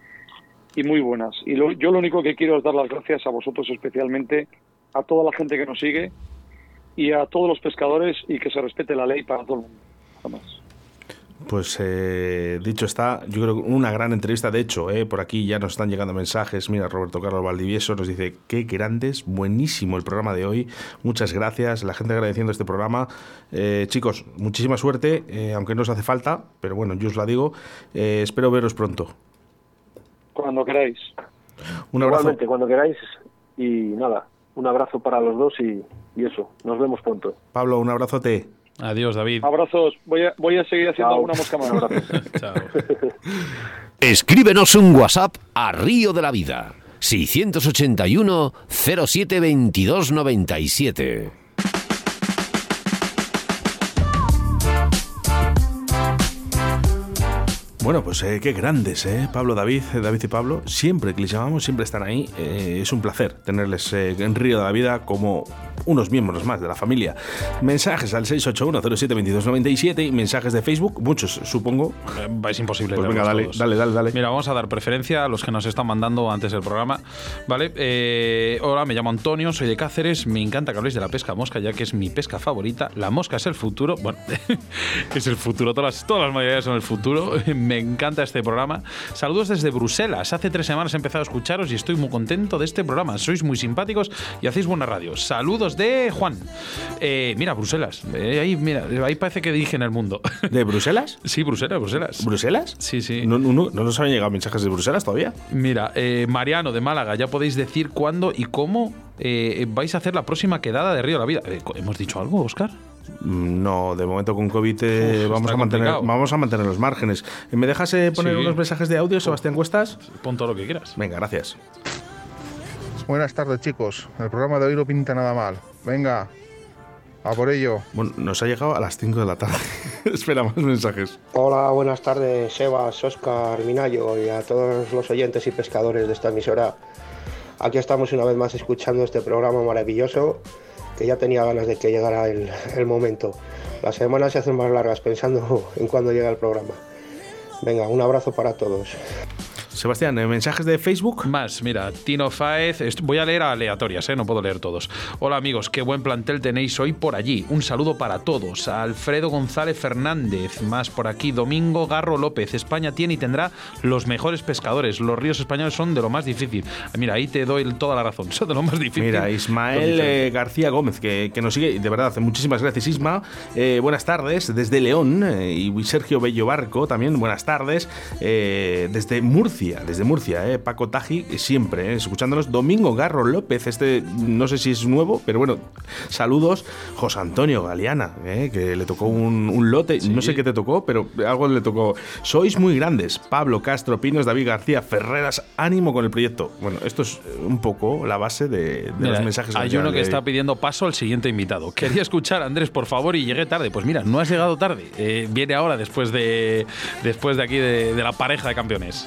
y muy buenas. Y lo- yo lo único que quiero es dar las gracias a vosotros especialmente, a toda la gente que nos sigue y a todos los pescadores y que se respete la ley para todo el mundo. Pues eh, dicho está, yo creo que una gran entrevista. De hecho, eh, por aquí ya nos están llegando mensajes. Mira, Roberto Carlos Valdivieso nos dice: Qué grandes, buenísimo el programa de hoy. Muchas gracias. La gente agradeciendo este programa. Eh, chicos, muchísima suerte, aunque no os hace falta, pero bueno, yo os la digo. Espero veros pronto. Cuando queráis. Un abrazo. Igualmente, cuando queráis. Y nada, un abrazo para los dos y, y eso. Nos vemos pronto. Pablo, un abrazote. Adiós, David. Abrazos. Voy a, voy a seguir haciendo Chao. alguna mosca más. Chao. Escríbenos un WhatsApp a Río de la Vida. 681 07 22 97. Bueno, pues eh, qué grandes, ¿eh? Pablo, David, eh, David y Pablo. Siempre que les llamamos, siempre están ahí. Eh, es un placer tenerles eh, en Río de la Vida como unos miembros más de la familia. Mensajes al 681-07-2297 y mensajes de Facebook, muchos, supongo. Es imposible. Pues venga, dale, todos. dale, dale, dale. Mira, vamos a dar preferencia a los que nos están mandando antes del programa. ¿Vale? Eh, hola, me llamo Antonio, soy de Cáceres. Me encanta que habléis de la pesca mosca, ya que es mi pesca favorita. La mosca es el futuro. Bueno, es el futuro. Todas las, todas las modalidades son el futuro. Me encanta este programa. Saludos desde Bruselas. Hace tres semanas he empezado a escucharos y estoy muy contento de este programa. Sois muy simpáticos y hacéis buena radio. Saludos de Juan. Eh, mira, Bruselas. Eh, ahí, mira, ahí parece que dirigen el mundo. ¿De Bruselas? sí, Bruselas, Bruselas. ¿Bruselas? Sí, sí. No, no, no, no nos habían llegado mensajes de Bruselas todavía. Mira, eh, Mariano de Málaga, ya podéis decir cuándo y cómo vais a hacer la próxima quedada de Río de la Vida. ¿Hemos dicho algo, Oscar? No, de momento con COVID eh, Uf, vamos, a mantener, complicado. vamos a mantener los márgenes. ¿Me dejas eh, poner Sí. unos mensajes de audio, Sebastián Cuestas? Pon todo lo que quieras. Venga, gracias. Buenas tardes, chicos. El programa de hoy no pinta nada mal. Venga, a por ello. Bueno, nos ha llegado a las 5 de la tarde. Espera más mensajes. Hola, buenas tardes, Sebas, Oscar, Minayo y a todos los oyentes y pescadores de esta emisora. Aquí estamos una vez más escuchando este programa maravilloso que ya tenía ganas de que llegara el, momento. Las semanas se hacen más largas pensando en cuándo llega el programa. Venga, un abrazo para todos. Sebastián, ¿eh, mensajes de Facebook. Más, mira, Tino Faez, voy a leer aleatorias, ¿eh? no puedo leer todos. Hola amigos, qué buen plantel tenéis hoy por allí. Un saludo para todos. A Alfredo González Fernández, más por aquí. Domingo Garro López, España tiene y tendrá los mejores pescadores. Los ríos españoles son de lo más difícil. Ah, Mira, ahí te doy toda la razón, son de lo más difícil. Mira, Ismael eh, García Gómez, que, que nos sigue, de verdad, muchísimas gracias, Isma. Eh, buenas tardes desde León y Sergio Bello Barco también, buenas tardes. desde Murcia, desde Murcia, eh, Paco Taji, eh, siempre, eh, escuchándonos. Domingo Garro López, este no sé si es nuevo, pero bueno, saludos. José Antonio Galeana, eh, que le tocó un, un lote, no sé qué te tocó, pero algo le tocó. Sois muy grandes. Pablo Castro Pinos, David García Ferreras, ánimo con el proyecto. Bueno, esto es un poco la base de, de Mira, los mensajes. hay uno que está pidiendo paso al siguiente invitado. Quería escuchar Andrés, por favor, y llegué tarde. Pues mira, no has llegado tarde. Viene ahora después de, después de aquí de, de la pareja de campeones.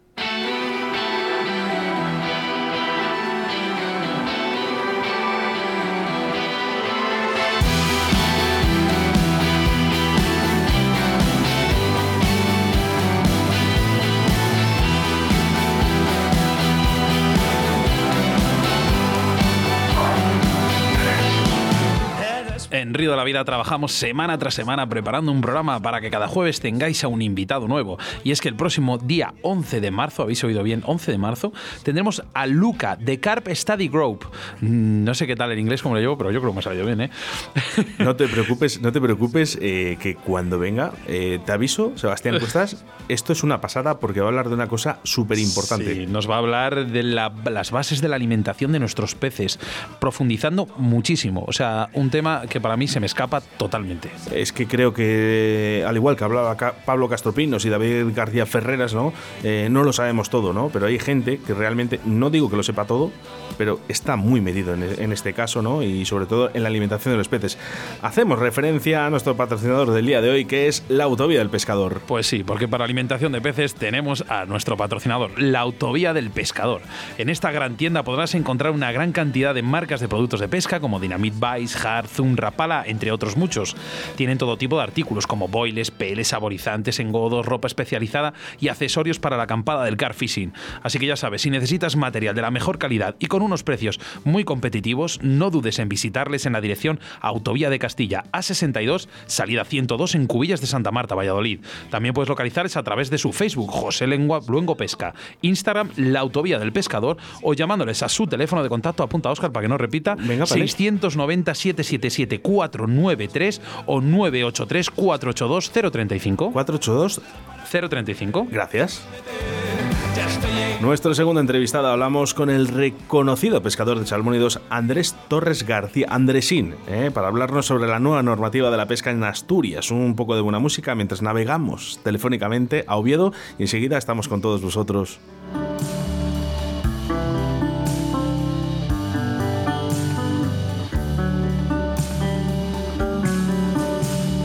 De la Vida trabajamos semana tras semana preparando un programa para que cada jueves tengáis a un invitado nuevo. Y es que el próximo día 11 de marzo, habéis oído bien, 11 de marzo, tendremos a Luca de Carp Study Group. Mm, No sé qué tal en inglés como lo llevo, pero yo creo que me ha salido bien, ¿eh? No te preocupes, no te preocupes, eh, que cuando venga, eh, te aviso, Sebastián Cuestas, esto es una pasada porque va a hablar de una cosa súper importante. Sí, nos va a hablar de la- las bases de la alimentación de nuestros peces, profundizando muchísimo. O sea, un tema que para mí se me escapa totalmente. Es que creo que, al igual que hablaba Pablo Castropinos y David García Ferreras, ¿no? Eh, no lo sabemos todo, ¿no? Pero hay gente que realmente, no digo que lo sepa todo, pero está muy medido en, en este caso, ¿no? Y sobre todo en la alimentación de los peces. Hacemos referencia a nuestro patrocinador del día de hoy, que es la Autovía del Pescador. Pues sí, porque para alimentación de peces tenemos a nuestro patrocinador, la Autovía del Pescador. En esta gran tienda podrás encontrar una gran cantidad de marcas de productos de pesca como Dynamite Vice, Hard, Zoom, Rapala, entre otros muchos. Tienen todo tipo de artículos como boiles, peles, saborizantes, engodos, ropa especializada y accesorios para la acampada del car fishing. Así que ya sabes, si necesitas material de la mejor calidad y con unos precios muy competitivos, no dudes en visitarles en la dirección Autovía de Castilla A62, salida 102 en Cubillas de Santa Marta, Valladolid. También puedes localizarles a través de su Facebook, José Lengua Luengo Pesca, Instagram, La Autovía del Pescador, o llamándoles a su teléfono de contacto, apunta Oscar para que no repita, Venga, vale. 690 777 493 o 983 482 035. 482, 035. gracias. Nuestro segundo entrevistado hablamos con el reconocido pescador de salmónidos Andrés Torres García, Andresín, ¿eh? para hablarnos sobre la nueva normativa de la pesca en Asturias. Un poco de buena música mientras navegamos telefónicamente a Oviedo y enseguida estamos con todos vosotros.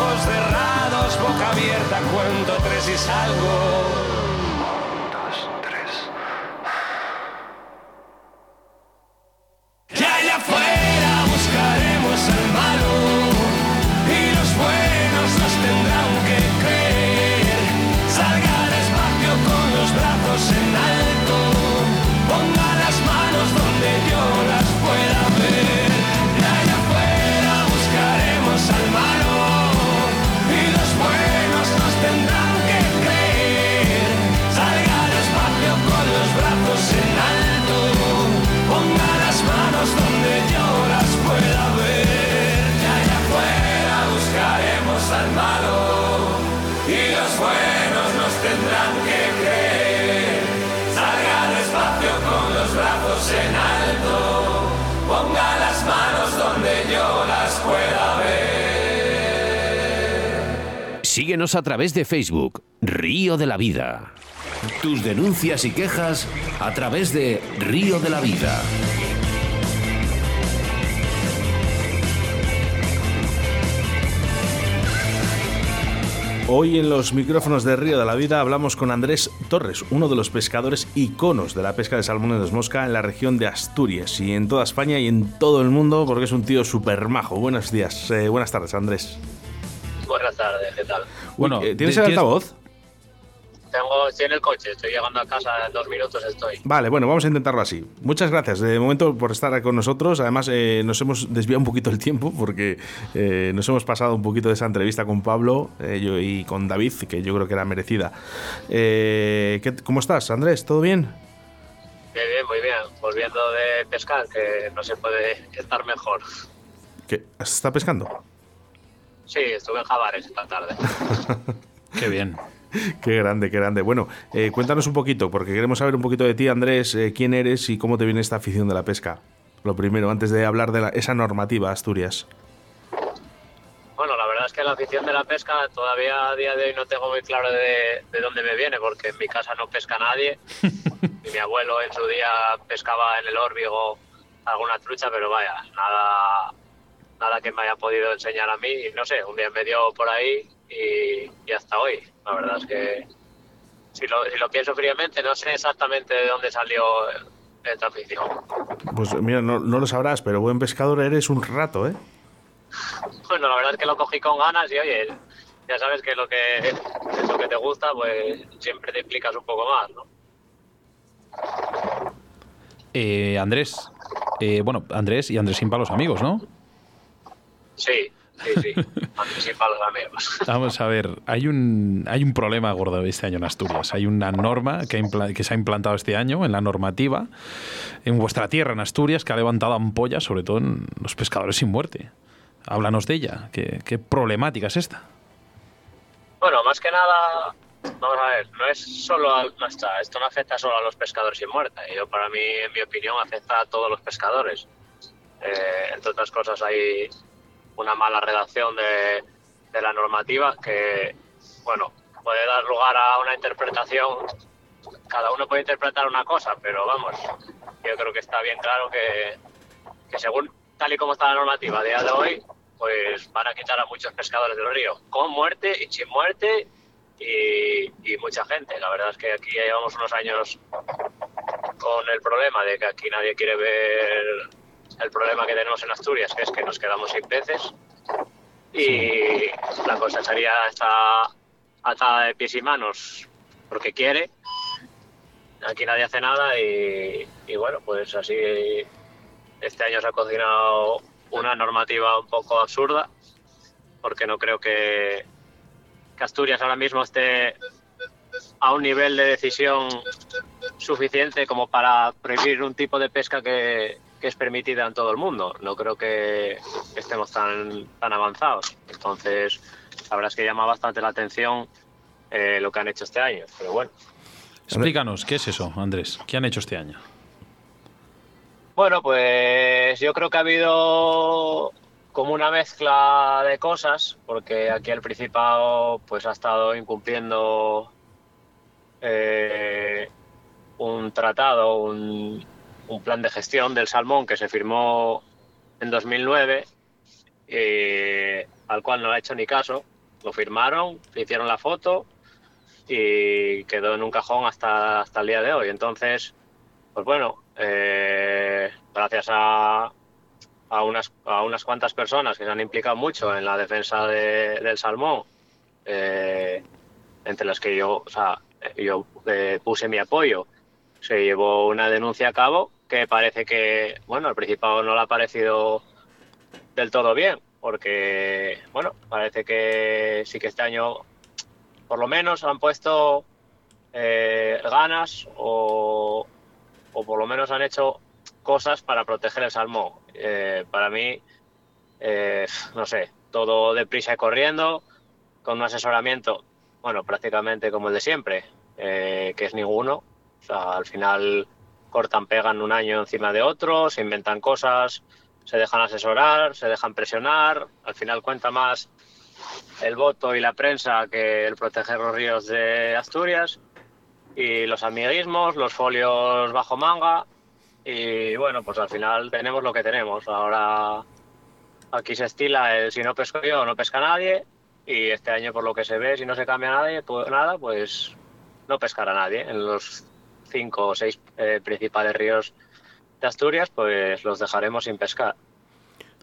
Ojos cerrados, boca abierta, cuento tres y salgo. Que allá afuera brazos en alto, ponga las manos donde yo las pueda ver. Síguenos a través de Facebook, Río de la Vida. Tus denuncias y quejas a través de Río de la Vida. Hoy en los micrófonos de Río de la Vida hablamos con Andrés Torres, uno de los pescadores iconos de la pesca de salmones mosca en la región de Asturias y en toda España y en todo el mundo porque es un tío súper majo. Buenos días, eh, buenas tardes Andrés. Buenas tardes, ¿qué tal? Bueno, eh, ¿Tienes de- el tienes- altavoz? Tengo, estoy en el coche, estoy llegando a casa, en dos minutos estoy. Vale, bueno, vamos a intentarlo así. Muchas gracias de momento por estar con nosotros. Además, eh, nos hemos desviado un poquito el tiempo porque eh, nos hemos pasado un poquito de esa entrevista con Pablo eh, yo- y con David, que yo creo que era merecida. Eh, ¿qué- ¿Cómo estás, Andrés? ¿Todo bien? Bien, bien, muy bien. Volviendo de pescar, que no se puede estar mejor. ¿Qué? ¿Está pescando? Sí, estuve en Javares esta tarde. Qué bien. Qué grande, qué grande. Bueno, eh, cuéntanos un poquito, porque queremos saber un poquito de ti, Andrés, eh, quién eres y cómo te viene esta afición de la pesca. Lo primero, antes de hablar de la- esa normativa Asturias. Bueno, la verdad es que la afición de la pesca todavía a día de hoy no tengo muy claro de, de dónde me viene, porque en mi casa no pesca nadie. y mi abuelo en su día pescaba en el órbigo alguna trucha, pero vaya, nada, nada que me haya podido enseñar a mí. Y no sé, un día me dio por ahí y, y hasta hoy. La verdad es que si lo, si lo pienso fríamente, no sé exactamente de dónde salió esta afición. Pues mira, no, no lo sabrás, pero buen pescador eres un rato, ¿eh? Bueno, la verdad es que lo cogí con ganas y oye, ya sabes que lo que es lo que te gusta, pues siempre te implicas un poco más, ¿no? Eh, Andrés, eh, bueno, Andrés y Andrés sin palos amigos, ¿no? Sí, Sí, sí. Vamos a ver, hay un, hay un problema gordo este año en Asturias. Hay una norma que, que se ha implantado este año en la normativa en vuestra tierra, en Asturias, que ha levantado ampollas, sobre todo en los pescadores sin muerte. Háblanos de ella. ¿Qué, qué problemática es esta? Bueno, más que nada, vamos a ver, no es solo, a- no está, esto no afecta solo a los pescadores sin muerte. Yo, para mí, en mi opinión, afecta a todos los pescadores. Eh, entre otras cosas, hay una mala redacción de, de la normativa que, bueno, puede dar lugar a una interpretación. Cada uno puede interpretar una cosa, pero vamos, yo creo que está bien claro que, que según tal y como está la normativa a día de hoy, pues van a quitar a muchos pescadores del río, con muerte y sin muerte y, y mucha gente. La verdad es que aquí ya llevamos unos años con el problema de que aquí nadie quiere ver el problema que tenemos en Asturias, que es que nos quedamos sin peces y la cosecharía está atada de pies y manos porque quiere. Aquí nadie hace nada y, y bueno, pues así este año se ha cocinado una normativa un poco absurda porque no creo que, que Asturias ahora mismo esté a un nivel de decisión suficiente como para prohibir un tipo de pesca que, que es permitida en todo el mundo. No creo que estemos tan, tan avanzados. Entonces, la verdad es que llama bastante la atención eh, lo que han hecho este año. Pero bueno, Explícanos, ¿qué es eso, Andrés? ¿Qué han hecho este año? Bueno, pues yo creo que ha habido como una mezcla de cosas, porque aquí el Principado pues ha estado incumpliendo eh, un tratado, un, un plan de gestión del salmón que se firmó en 2009, eh, al cual no le ha hecho ni caso. Lo firmaron, hicieron la foto y quedó en un cajón hasta, hasta el día de hoy. Entonces, pues bueno, eh, gracias a, a, unas, a unas cuantas personas que se han implicado mucho en la defensa de- del salmón, eh, entre las que yo, yo eh, puse mi apoyo, se llevó una denuncia a cabo que parece que, bueno, al Principado no le ha parecido del todo bien, porque, bueno, parece que sí que este año, por lo menos, han puesto eh, ganas o, o por lo menos han hecho cosas para proteger el salmón. Eh, para mí, eh, no sé, todo deprisa y corriendo, con un asesoramiento, bueno, prácticamente como el de siempre, eh, que es ninguno. O sea, al final cortan, pegan un año encima de otro, se inventan cosas, se dejan asesorar, se dejan presionar, al final cuenta más el voto y la prensa que el proteger los ríos de Asturias y los amiguismos, los folios bajo manga y bueno, pues al final tenemos lo que tenemos. Ahora aquí se estila el si no pesco yo no pesca nadie y este año por lo que se ve si no se cambia nadie, pues, nada, pues no pescará nadie. En los cinco o seis eh, principales ríos de Asturias pues los dejaremos sin pescar.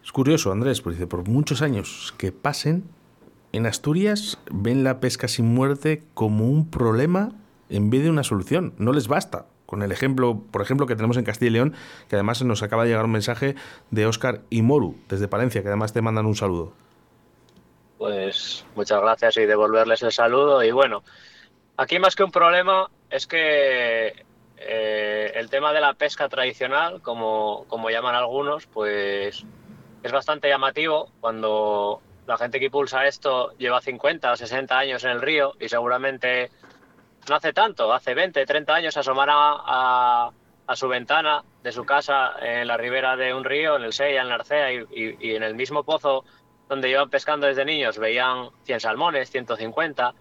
Es curioso, Andrés, porque por muchos años que pasen, en Asturias ven la pesca sin muerte como un problema en vez de una solución. No les basta. Con el ejemplo, por ejemplo, que tenemos en Castilla y León, que además nos acaba de llegar un mensaje de Óscar y Moru, desde Palencia, que además te mandan un saludo. Pues muchas gracias y devolverles el saludo. Y bueno, aquí más que un problema es que eh, el tema de la pesca tradicional, como, como llaman algunos, pues es bastante llamativo cuando la gente que impulsa esto lleva 50 o 60 años en el río y seguramente no hace tanto, hace 20, 30 años asomará a, a su ventana de su casa en la ribera de un río, en el Sella, en la Arcea, y en el mismo pozo donde llevan pescando desde niños veían 100 salmones, 150,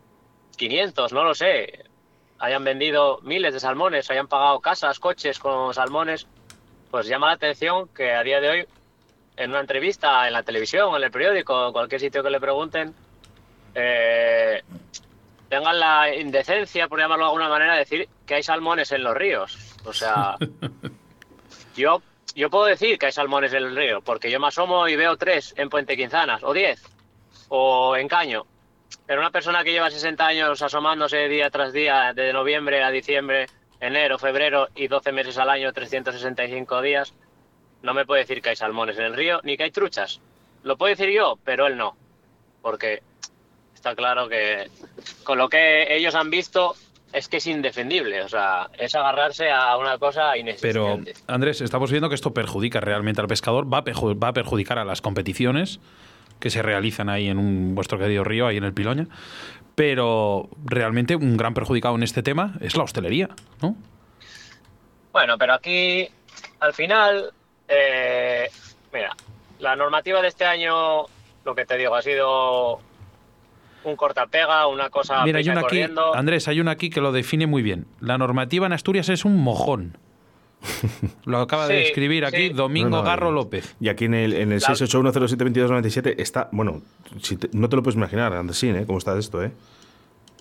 500, no lo sé. Hayan vendido miles de salmones, hayan pagado casas, coches con salmones. Pues llama la atención que a día de hoy, en una entrevista, en la televisión, en el periódico, en cualquier sitio que le pregunten, eh, tengan la indecencia, por llamarlo de alguna manera, de decir que hay salmones en los ríos. O sea, yo, yo puedo decir que hay salmones en el río, porque yo me asomo y veo tres en Puente Quinzanas, o diez, o en Caño. Pero una persona que lleva 60 años asomándose día tras día, de noviembre a diciembre, enero, febrero y 12 meses al año, 365 días, no me puede decir que hay salmones en el río, ni que hay truchas. lo puedo decir yo, pero él no. Porque está claro que con lo que ellos han visto es que es indefendible. O sea, es agarrarse a una cosa Pero, inexistente. Andrés, estamos viendo que esto perjudica realmente al pescador, va a, va a perjudicar a las competiciones que se realizan ahí en un, vuestro querido río, ahí en el Piloña. Pero realmente un gran perjudicado en este tema es la hostelería, ¿no? Bueno, pero aquí, al final, eh, mira, la normativa de este año, lo que te digo, ha sido un cortapega, una cosa Mira, hay una aquí. Andrés, hay una aquí que lo define muy bien. La normativa en Asturias es un mojón. Lo acaba de Sí, escribir aquí sí. Domingo No, no, Garro López. Y aquí en el, en el La- 681072297 está, bueno, si te- no te lo puedes imaginar, Andresín, ¿eh? Cómo está esto, ¿eh?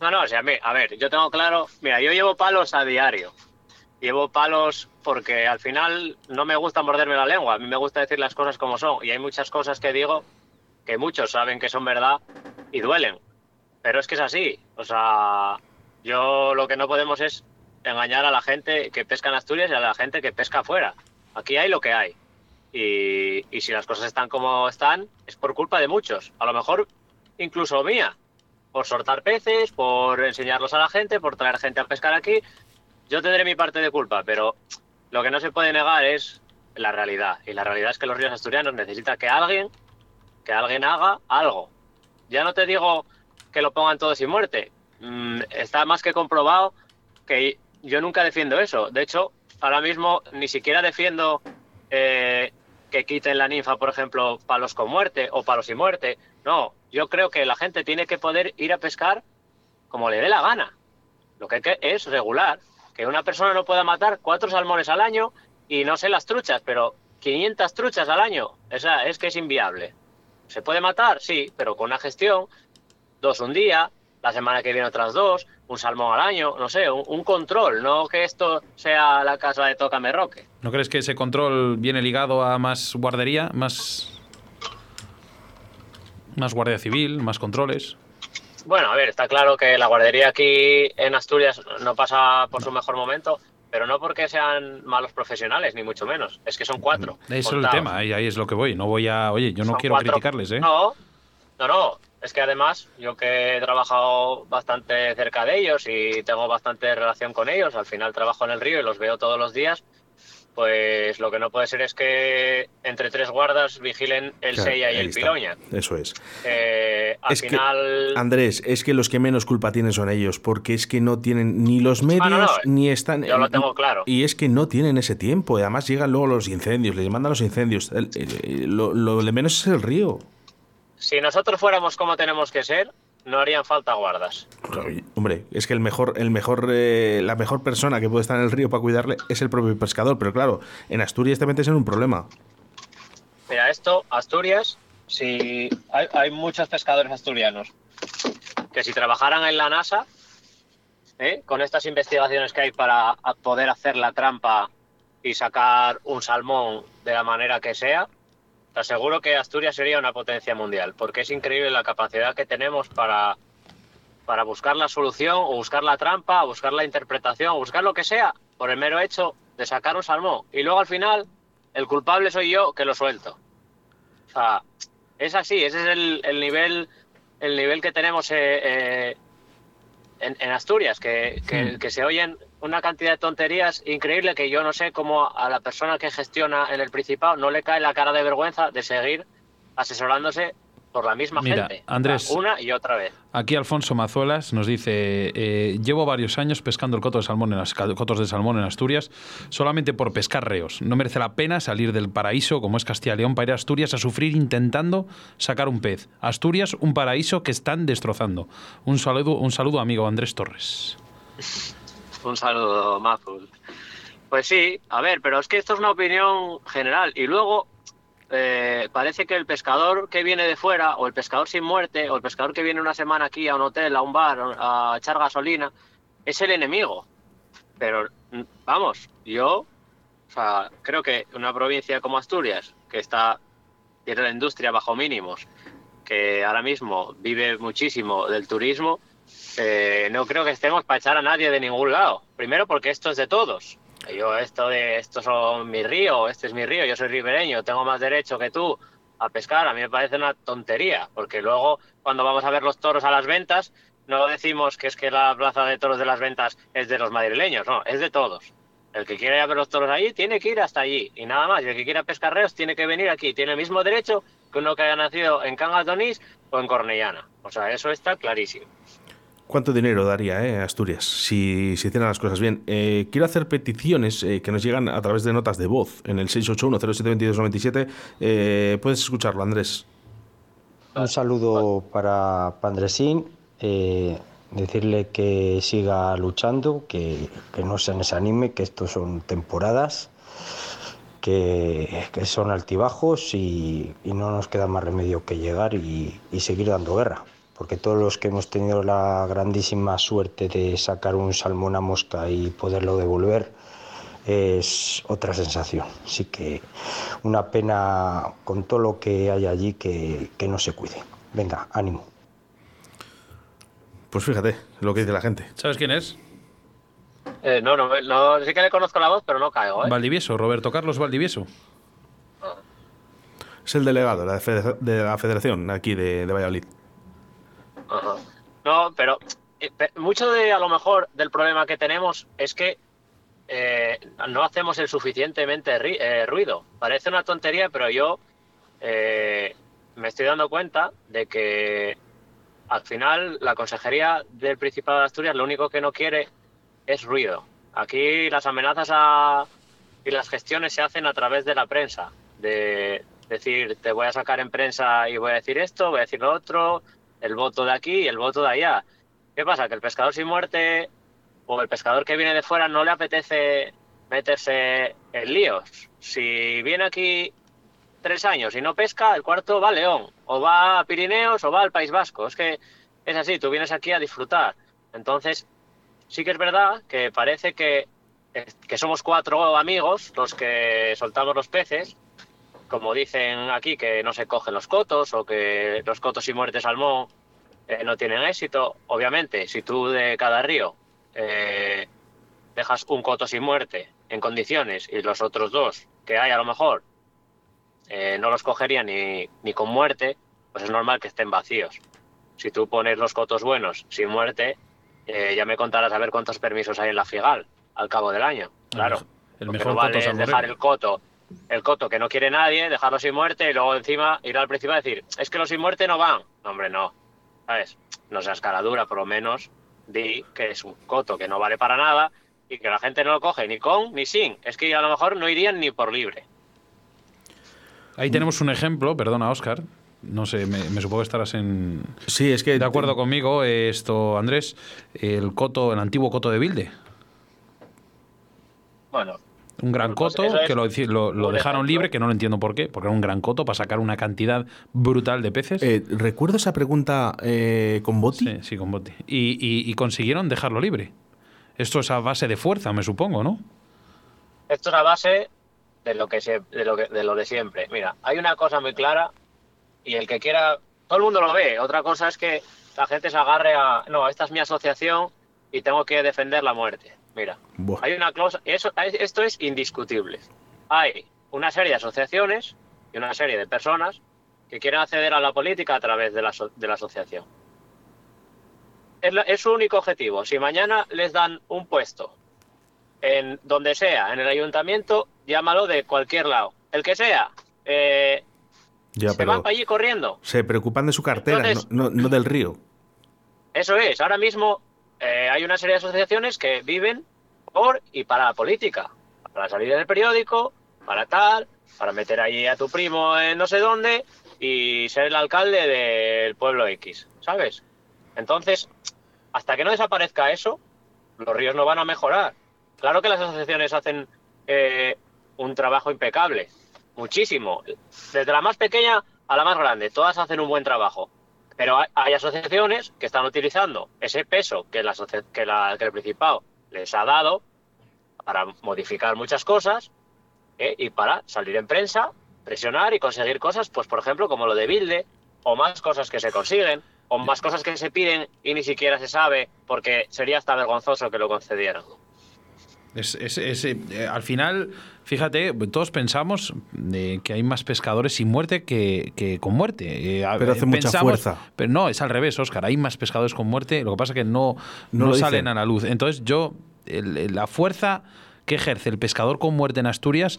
No, no, o sea, a, mí- a ver, yo tengo claro, mira, yo llevo palos a diario. Llevo palos porque al final no me gusta morderme la lengua, a mí me gusta decir las cosas como son. Y hay muchas cosas que digo que muchos saben que son verdad y duelen. Pero es que es así. O sea, yo lo que no podemos es engañar a la gente que pesca en Asturias y a la gente que pesca afuera. Aquí hay lo que hay. Y, y si las cosas están como están, es por culpa de muchos. A lo mejor incluso mía por soltar peces, por enseñarlos a la gente, por traer gente a pescar aquí. Yo tendré mi parte de culpa, pero lo que no se puede negar es la realidad. Y la realidad es que los ríos asturianos necesitan que alguien, que alguien haga algo. Ya no te digo que lo pongan todo sin muerte. Mm, está más que comprobado que yo nunca defiendo eso. De hecho, ahora mismo ni siquiera defiendo eh, que quiten la ninfa, por ejemplo, palos con muerte o palos sin muerte. No, yo creo que la gente tiene que poder ir a pescar como le dé la gana. Lo que es regular. Que una persona no pueda matar cuatro salmones al año y no sé las truchas, pero 500 truchas al año, esa es que es inviable. ¿Se puede matar? Sí, pero con una gestión, dos un día, la semana que viene otras dos, un salmón al año, no sé, un, un control, no que esto sea la casa de Tócame Roque. ¿No crees que ese control viene ligado a más guardería, más más guardia civil, más controles? Bueno, a ver, está claro que la guardería aquí en Asturias no pasa por su mejor momento, pero no porque sean malos profesionales, ni mucho menos. Es que son cuatro. Eso es el tema, ahí, ahí es lo que voy. No voy a, oye, yo no Son quiero cuatro- criticarles, ¿eh? No, no, no. Es que además, yo que he trabajado bastante cerca de ellos y tengo bastante relación con ellos, al final trabajo en el río y los veo todos los días, pues lo que no puede ser es que entre tres guardas vigilen el Claro, Sella y el está. Piloña. Eso es. Eh, al Es que, final... Andrés, es que los que menos culpa tienen son ellos, porque es que no tienen ni los medios Ah, no, no, ni están. yo lo tengo claro. Y es que no tienen ese tiempo. Además llegan luego los incendios, les mandan los incendios. Lo, lo de menos es el río. Si nosotros fuéramos como tenemos que ser, no harían falta guardas. Hombre, es que el mejor, el mejor, eh, la mejor persona que puede estar en el río para cuidarle es el propio pescador. Pero claro, en Asturias te metes en un problema. Mira, esto, Asturias, si hay, hay muchos pescadores asturianos que si trabajaran en la NASA, ¿eh? con estas investigaciones que hay para poder hacer la trampa y sacar un salmón de la manera que sea, te aseguro que Asturias sería una potencia mundial, porque es increíble la capacidad que tenemos para, para buscar la solución o buscar la trampa, o buscar la interpretación, o buscar lo que sea, por el mero hecho de sacar un salmón. Y luego al final, el culpable soy yo que lo suelto. O sea, es así, ese es el, el nivel el nivel que tenemos eh, eh, en, en Asturias, que, que- que se oyen una cantidad de tonterías increíble que yo no sé cómo a la persona que gestiona en el Principado no le cae la cara de vergüenza de seguir asesorándose por la misma Mira, gente. Andrés. Una y otra vez. Aquí Alfonso Mazuelas nos dice, eh, llevo varios años pescando el coto de salmón en las cotos de salmón en Asturias solamente por pescar reos. No merece la pena salir del paraíso como es Castilla y León para ir a Asturias a sufrir intentando sacar un pez. Asturias, un paraíso que están destrozando. Un saludo, un saludo amigo Andrés Torres. Un saludo, Mazul. Pues sí, a ver, pero es que esto es una opinión general. Y luego eh, parece que el pescador que viene de fuera, o el pescador sin muerte, o el pescador que viene una semana aquí a un hotel, a un bar, a echar gasolina, es el enemigo. Pero vamos, yo creo que una provincia como Asturias, que está tiene la industria bajo mínimos, que ahora mismo vive muchísimo del turismo, eh, no creo que estemos para echar a nadie de ningún lado. Primero porque esto es de todos. Yo esto de estos son mi río, este es mi río, yo soy ribereño, tengo más derecho que tú a pescar, a mí me parece una tontería, porque luego cuando vamos a ver los toros a las ventas, no decimos que es que la plaza de toros de las ventas es de los madrileños, no, es de todos. El que quiera ver los toros allí tiene que ir hasta allí y nada más. El que quiera pescar reos tiene que venir aquí. Tiene el mismo derecho que uno que haya nacido en Cangas de Onís o en Cornellana. O sea, eso está clarísimo. ¿Cuánto dinero daría eh, Asturias si se hicieran las cosas bien? Eh, quiero hacer peticiones eh, que nos llegan a través de notas de voz en el 681-072297. Eh, puedes escucharlo, Andrés. Un saludo para Pandresín, eh, decirle que siga luchando, que, que no se desanime, que estos son temporadas, que, que son altibajos y, y no nos queda más remedio que llegar y, y seguir dando guerra. Porque todos los que hemos tenido la grandísima suerte de sacar un salmón a mosca y poderlo devolver, es otra sensación. Así que una pena con todo lo que hay allí que, que no se cuide. Venga, ánimo. Pues fíjate lo que dice la gente. ¿Sabes quién es? Eh, no, no, no, sí que le conozco la voz, pero no caigo, ¿eh? Valdivieso, Roberto Carlos Valdivieso. Es el delegado de la, federa- de la federación aquí de, de Valladolid. No, pero eh, mucho de a lo mejor del problema que tenemos es que eh, no hacemos el suficientemente eh, ruido. Parece una tontería, pero yo me estoy dando cuenta de que al final la Consejería del Principado de Asturias lo único que no quiere es ruido. Aquí las amenazas a- y las gestiones se hacen a través de la prensa, de decir, te voy a sacar en prensa y voy a decir esto, voy a decir lo otro, el voto de aquí y el voto de allá. ¿Qué pasa? Que el pescador sin muerte o el pescador que viene de fuera no le apetece meterse en líos. Si viene aquí tres años y no pesca, el cuarto va a León, o va a Pirineos, o va al País Vasco. Es que es así, tú vienes aquí a disfrutar. Entonces, sí que es verdad que parece que, que somos cuatro amigos los que soltamos los peces, como dicen aquí, que no se cogen los cotos o que los cotos y muerte salmón eh, no tienen éxito. Obviamente, si tú de cada río eh, dejas un coto sin muerte en condiciones y los otros dos que hay a lo mejor eh, no los cogerían ni, ni con muerte, pues es normal que estén vacíos. Si tú pones los cotos buenos sin muerte, eh, ya me contarás a ver cuántos permisos hay en la FIGAL al cabo del año. Claro. El mejor no vale coto salmorero. dejar el coto, el coto que no quiere nadie, dejarlo sin muerte y luego encima ir al principal y decir, es que los sin muerte no van. No, hombre, no. ¿Sabes? No seas cara dura, por lo menos di que es un coto que no vale para nada y que la gente no lo coge ni con ni sin. Es que a lo mejor no irían ni por libre. Ahí tenemos un ejemplo, perdona, Oscar. No sé, me, me supongo que estarás en. Sí, es que. De acuerdo conmigo, esto, Andrés, el coto, el antiguo coto de Vilde. Bueno, Un gran Pues coto es que lo, dejaron ejemplo. libre, que no lo entiendo por qué, porque era un gran coto para sacar una cantidad brutal de peces. Eh, recuerdo esa pregunta eh, con Boti. Sí, sí, con Botti. Y, y- y consiguieron dejarlo libre. Esto es a base de fuerza, me supongo, ¿no? esto es a base de lo que se, de lo que, de lo de siempre. Mira, hay una cosa muy clara y el que quiera, todo el mundo lo ve. Otra cosa es que la gente se agarre a, no, esta es mi asociación y tengo que defender la muerte. Mira, Buah. hay una cláusula, eso, esto es indiscutible. Hay una serie de asociaciones y una serie de personas que quieren acceder a la política a través de la, de la asociación. Es, la- es su único objetivo. Si mañana les dan un puesto en donde sea, en el ayuntamiento, llámalo de cualquier lado, el que sea, eh, Ya, se pero van para allí corriendo. se preocupan de su cartera, Entonces- no, no- no del río. Eso es, ahora mismo eh, hay una serie de asociaciones que viven por y para la política, para salir en el periódico, para tal, para meter allí a tu primo en no sé dónde y ser el alcalde del pueblo X, ¿sabes? Entonces, hasta que no desaparezca eso, los ríos no van a mejorar. Claro que las asociaciones hacen eh, un trabajo impecable, muchísimo, desde la más pequeña a la más grande, todas hacen un buen trabajo. Pero hay, hay asociaciones que están utilizando ese peso que, la, que, la- que el Principado les ha dado para modificar muchas cosas ¿eh? y para salir en prensa, presionar y conseguir cosas, pues por ejemplo como lo de Bilde, o más cosas que se consiguen, o más cosas que se piden y ni siquiera se sabe, porque sería hasta vergonzoso que lo concedieran. Es- es, eh, al final, Fíjate, todos pensamos eh, que hay más pescadores sin muerte que, que con muerte. Eh, Pero hace mucha fuerza. Pero no, es al revés, Oscar. Hay más pescadores con muerte. Lo que pasa es que no, No salen dicen. a la luz. Entonces, yo, el- la fuerza que ejerce el pescador con muerte en Asturias,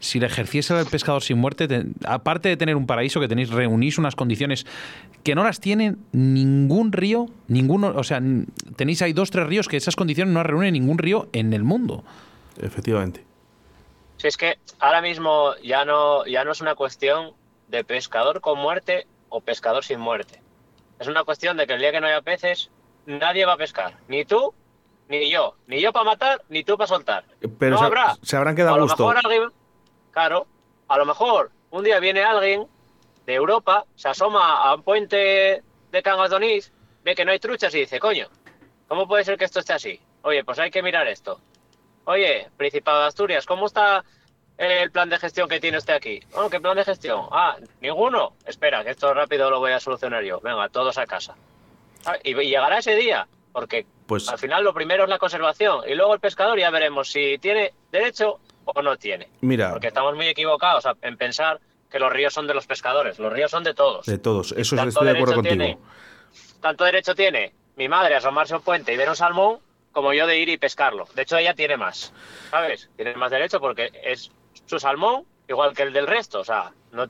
si le ejerciese el pescador sin muerte, te- aparte de tener un paraíso que tenéis, reunís unas condiciones que no las tiene ningún río, ninguno, o sea, tenéis ahí dos, tres ríos que esas condiciones no las reúne ningún río en el mundo. Efectivamente. Si es que ahora mismo ya no, ya no es una cuestión de pescador con muerte o pescador sin muerte. Es una cuestión de que el día que no haya peces, nadie va a pescar. Ni tú, ni yo. Ni yo para matar, ni tú para soltar. Pero no se, habrá. se habrán quedado a lo gusto. mejor alguien, claro, a lo mejor un día viene alguien de Europa, se asoma a un puente de Cangas de Onís, ve que no hay truchas y dice, coño, ¿cómo puede ser que esto esté así? Oye, pues hay que mirar esto. Oye, Principado de Asturias, ¿cómo está el plan de gestión que tiene usted aquí? Oh, ¿qué plan de gestión? Ah, ninguno. Espera, que esto rápido lo voy a solucionar yo. Venga, todos a casa. Ah, Y, llegará ese día, porque Pues al final lo primero es la conservación y luego el pescador ya veremos si tiene derecho o no tiene. mira, Porque estamos muy equivocados en pensar que los ríos son de los pescadores. Los ríos son de todos. de todos, eso Tanto estoy de acuerdo contigo. tiene- tanto derecho tiene mi madre a asomarse a un puente y ver un salmón como yo de ir y pescarlo. De hecho, ella tiene más, ¿sabes? Tiene más derecho porque es su salmón igual que el del resto. O sea, no,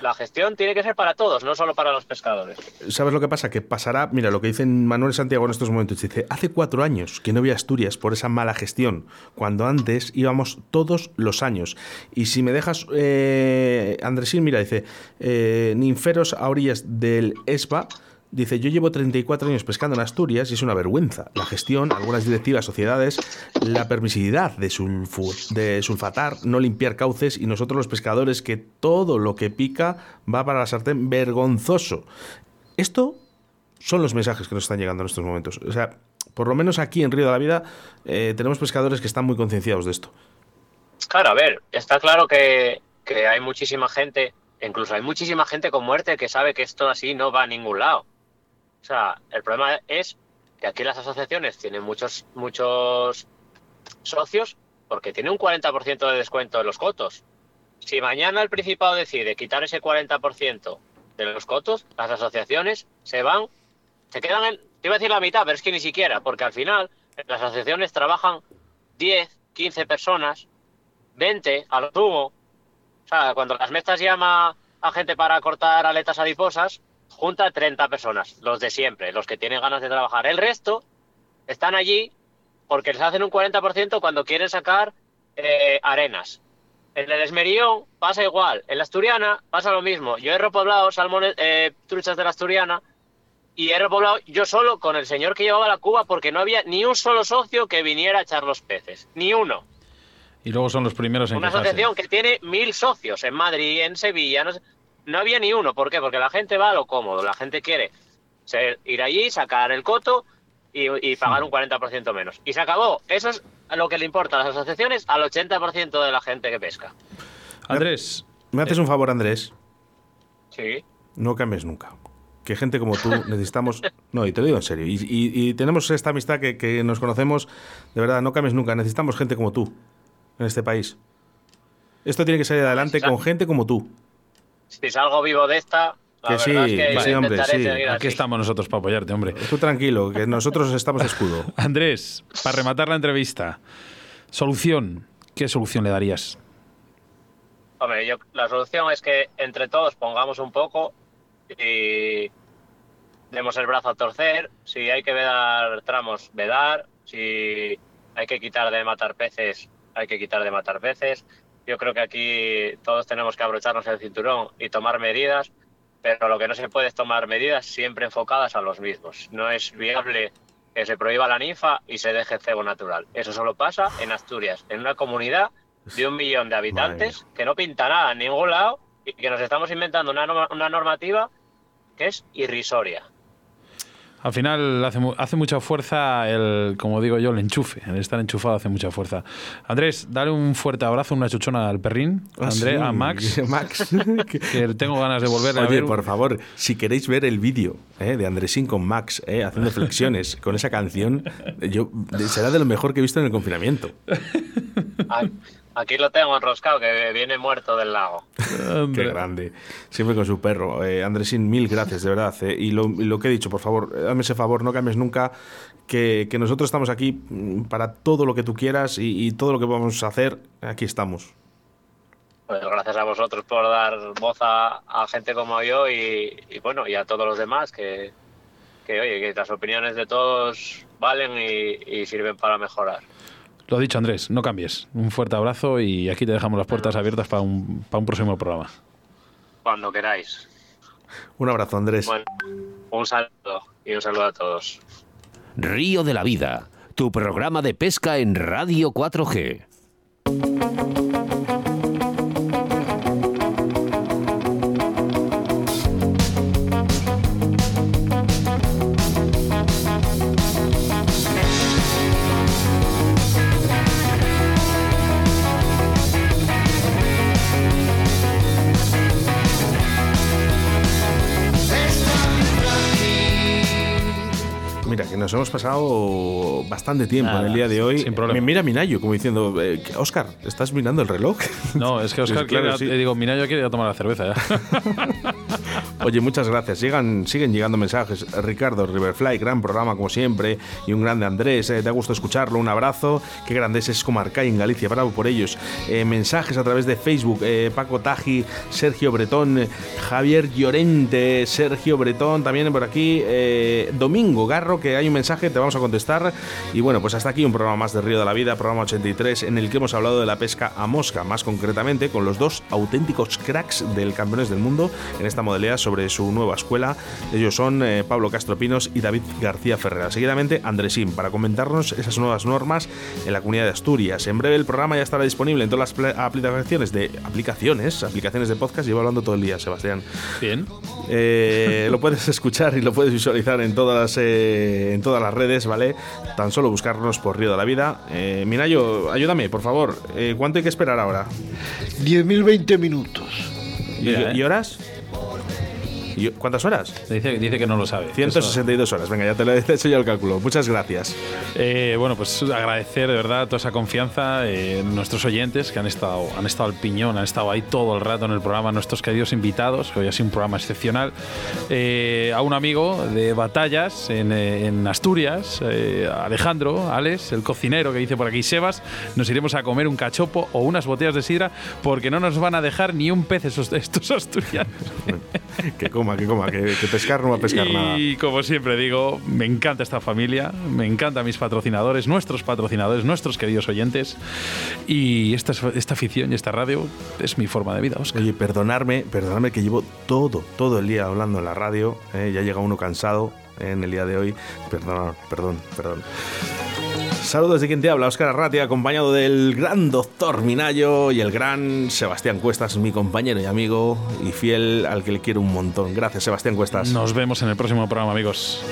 la gestión tiene que ser para todos, no solo para los pescadores. ¿Sabes lo que pasa? Que pasará, mira, lo que dice Manuel Santiago en estos momentos, dice, hace cuatro años que no voy a Asturias por esa mala gestión, cuando antes íbamos todos los años. Y si me dejas, eh, Andresín, mira, dice, eh, ninferos a orillas del ESPA, dice, yo llevo 34 años pescando en Asturias y es una vergüenza. La gestión, algunas directivas, sociedades, la permisividad de, sulfatar, no limpiar cauces y nosotros los pescadores que todo lo que pica va para la sartén vergonzoso. Esto son los mensajes que nos están llegando en estos momentos. O sea, por lo menos aquí en Río de la Vida eh, tenemos pescadores que están muy concienciados de esto. Claro, a ver, está claro que, que hay muchísima gente, incluso hay muchísima gente con muerte que sabe que esto así no va a ningún lado. O sea, el problema es que aquí las asociaciones tienen muchos, muchos socios porque tienen un 40% de descuento en los cotos. Si mañana el Principado decide quitar ese 40% de los cotos, las asociaciones se van, se quedan en, te iba a decir la mitad, pero es que ni siquiera, porque al final las asociaciones trabajan 10, 15 personas 20 a lo sumo. O sea, cuando las mestas llama a gente para cortar aletas adiposas, junta 30 personas, los de siempre, los que tienen ganas de trabajar. El resto están allí porque les hacen un 40% cuando quieren sacar eh, arenas. En el Esmerión pasa igual, en la Asturiana pasa lo mismo. Yo he repoblado salmones, eh, truchas de la Asturiana y he repoblado yo solo con el señor que llevaba la cuba porque no había ni un solo socio que viniera a echar los peces, ni uno. Y luego son los primeros en Una asociación que tiene mil socios en Madrid, en Sevilla, no, sé- no había ni uno. ¿Por qué? Porque la gente va a lo cómodo. La gente quiere ser- ir allí, sacar el coto y, y pagar un 40% menos. Y se acabó. Eso es lo que le importa a las asociaciones al 80% de la gente que pesca. Andrés. ¿Me haces un favor, Andrés? Sí. No cambies nunca. Que gente como tú necesitamos... No, y te lo digo en serio. Y, y- y tenemos esta amistad que, que nos conocemos. De verdad, no cambies nunca. Necesitamos gente como tú en este país. Esto tiene que salir adelante con gente como tú. Si salgo vivo de esta, la Que verdad sí, es que sí, hombre, sí. Aquí así. estamos nosotros para apoyarte, hombre. Tú tranquilo, que nosotros estamos escudo. Andrés, para rematar la entrevista, solución. ¿Qué solución le darías? Hombre, yo, la solución es que entre todos pongamos un poco y demos el brazo a torcer. Si hay que vedar tramos, vedar. Si hay que quitar de matar peces, hay que quitar de matar peces. Yo creo que aquí todos tenemos que abrocharnos el cinturón y tomar medidas, pero lo que no se puede es tomar medidas siempre enfocadas a los mismos. No es viable que se prohíba la ninfa y se deje cebo natural. Eso solo pasa en Asturias, en una comunidad de un millón de habitantes que no pinta nada en ningún lado y que nos estamos inventando una, una normativa que es irrisoria. Al final hace, hace mucha fuerza el, como digo yo, el enchufe. El estar enchufado hace mucha fuerza. Andrés, dale un fuerte abrazo, una chuchona al perrín. Ah, Andrés, sí. a Max. Max. que tengo ganas de volverle a Oye, ver. por favor, si queréis ver el vídeo eh, de Andresín con Max eh, haciendo flexiones con esa canción, yo, será de lo mejor que he visto en el confinamiento. Aquí lo tengo enroscado, que viene muerto del lago. Qué grande. Siempre con su perro. Eh, Andresín, mil gracias, de verdad. eh. Y, lo, lo que he dicho, por favor, dame ese favor, no cambies nunca. Que, que nosotros estamos aquí mm, para todo lo que tú quieras y, y todo lo que vamos a hacer, aquí estamos. Pues gracias a vosotros por dar voz a, a gente como yo y, y bueno, y a todos los demás que, que oye, que las opiniones de todos valen y, y sirven para mejorar. Lo dicho, Andrés, no cambies. Un fuerte abrazo y aquí te dejamos las puertas abiertas para un, para un próximo programa. Cuando queráis. Un abrazo, Andrés. Bueno, un saludo y un saludo a todos. Río de la Vida, tu programa de pesca en Radio 4G. Nos hemos pasado bastante tiempo Nada, en el día de hoy. sin problema. Me mira Minayo como diciendo, eh, Oscar, ¿estás mirando el reloj? No, es que Oscar claro, quiere, sí. eh, digo, mira, yo quiero ir a tomar la cerveza ya. Oye, muchas gracias. Llegan, siguen llegando mensajes. Ricardo Riverfly, gran programa como siempre. Y un grande Andrés, eh, da gusto escucharlo. Un abrazo. Qué grande es como Arcay en Galicia. Bravo por ellos. Eh, mensajes a través de Facebook. eh, Paco Taji, Sergio Bretón, Javier Llorente, Sergio Bretón también por aquí. Domingo Garro, que hay un mensaje, te vamos a contestar. Y bueno, pues hasta aquí un programa más de Río de la Vida, programa 83, en el que hemos hablado de la pesca a mosca, más concretamente con los dos auténticos cracks del campeones del mundo en esta modalidad sobre su nueva escuela. Ellos son eh, Pablo Castro Pinos y David García Ferrera. Seguidamente, Andresín, para comentarnos esas nuevas normas en la comunidad de Asturias. En breve el programa ya estará disponible en todas las aplicaciones de aplicaciones, aplicaciones de podcast. Llevo hablando todo el día, Sebastián. Bien. Eh, lo puedes escuchar y lo puedes visualizar en todas las, eh, en todas las redes, ¿vale? Tan solo buscarnos por Río de la Vida. Eh, Minayo, ayúdame, por favor. Eh, ¿Cuánto hay que esperar ahora? 10.020 minutos. ¿Y, Mira, ¿eh? y horas? ¿Y ¿Cuántas horas? Dice, dice que no lo sabe. 162 horas. Venga, ya te lo he hecho yo el cálculo. Muchas gracias. Eh, bueno, pues agradecer de verdad toda esa confianza eh, nuestros oyentes que han estado, han estado al piñón, han estado ahí todo el rato en el programa, nuestros queridos invitados, que hoy ha sido un programa excepcional. Eh, a un amigo de batallas en, eh, en Asturias, eh, Alejandro, Alex, el cocinero que dice por aquí, Sebas, nos iremos a comer un cachopo o unas botellas de sidra porque no nos van a dejar ni un pez esos, estos asturianos. que coma, que coma, que, que pescar no va a pescar nada. Y como siempre digo, me encanta esta familia, me encantan mis patrocinadores, nuestros patrocinadores, nuestros queridos oyentes. Y esta, esta afición y esta radio es mi forma de vida, Oscar. Oye, perdonarme, perdonarme que llevo todo, todo el día hablando en la radio. eh, ya llega uno cansado eh, en el día de hoy. Perdón, perdón, perdón. Saludos de quien te habla, Óscar Arratia, acompañado del gran doctor Minayo y el gran Sebastián Cuestas, mi compañero y amigo y fiel al que le quiero un montón. Gracias, Sebastián Cuestas. Nos vemos en el próximo programa, amigos.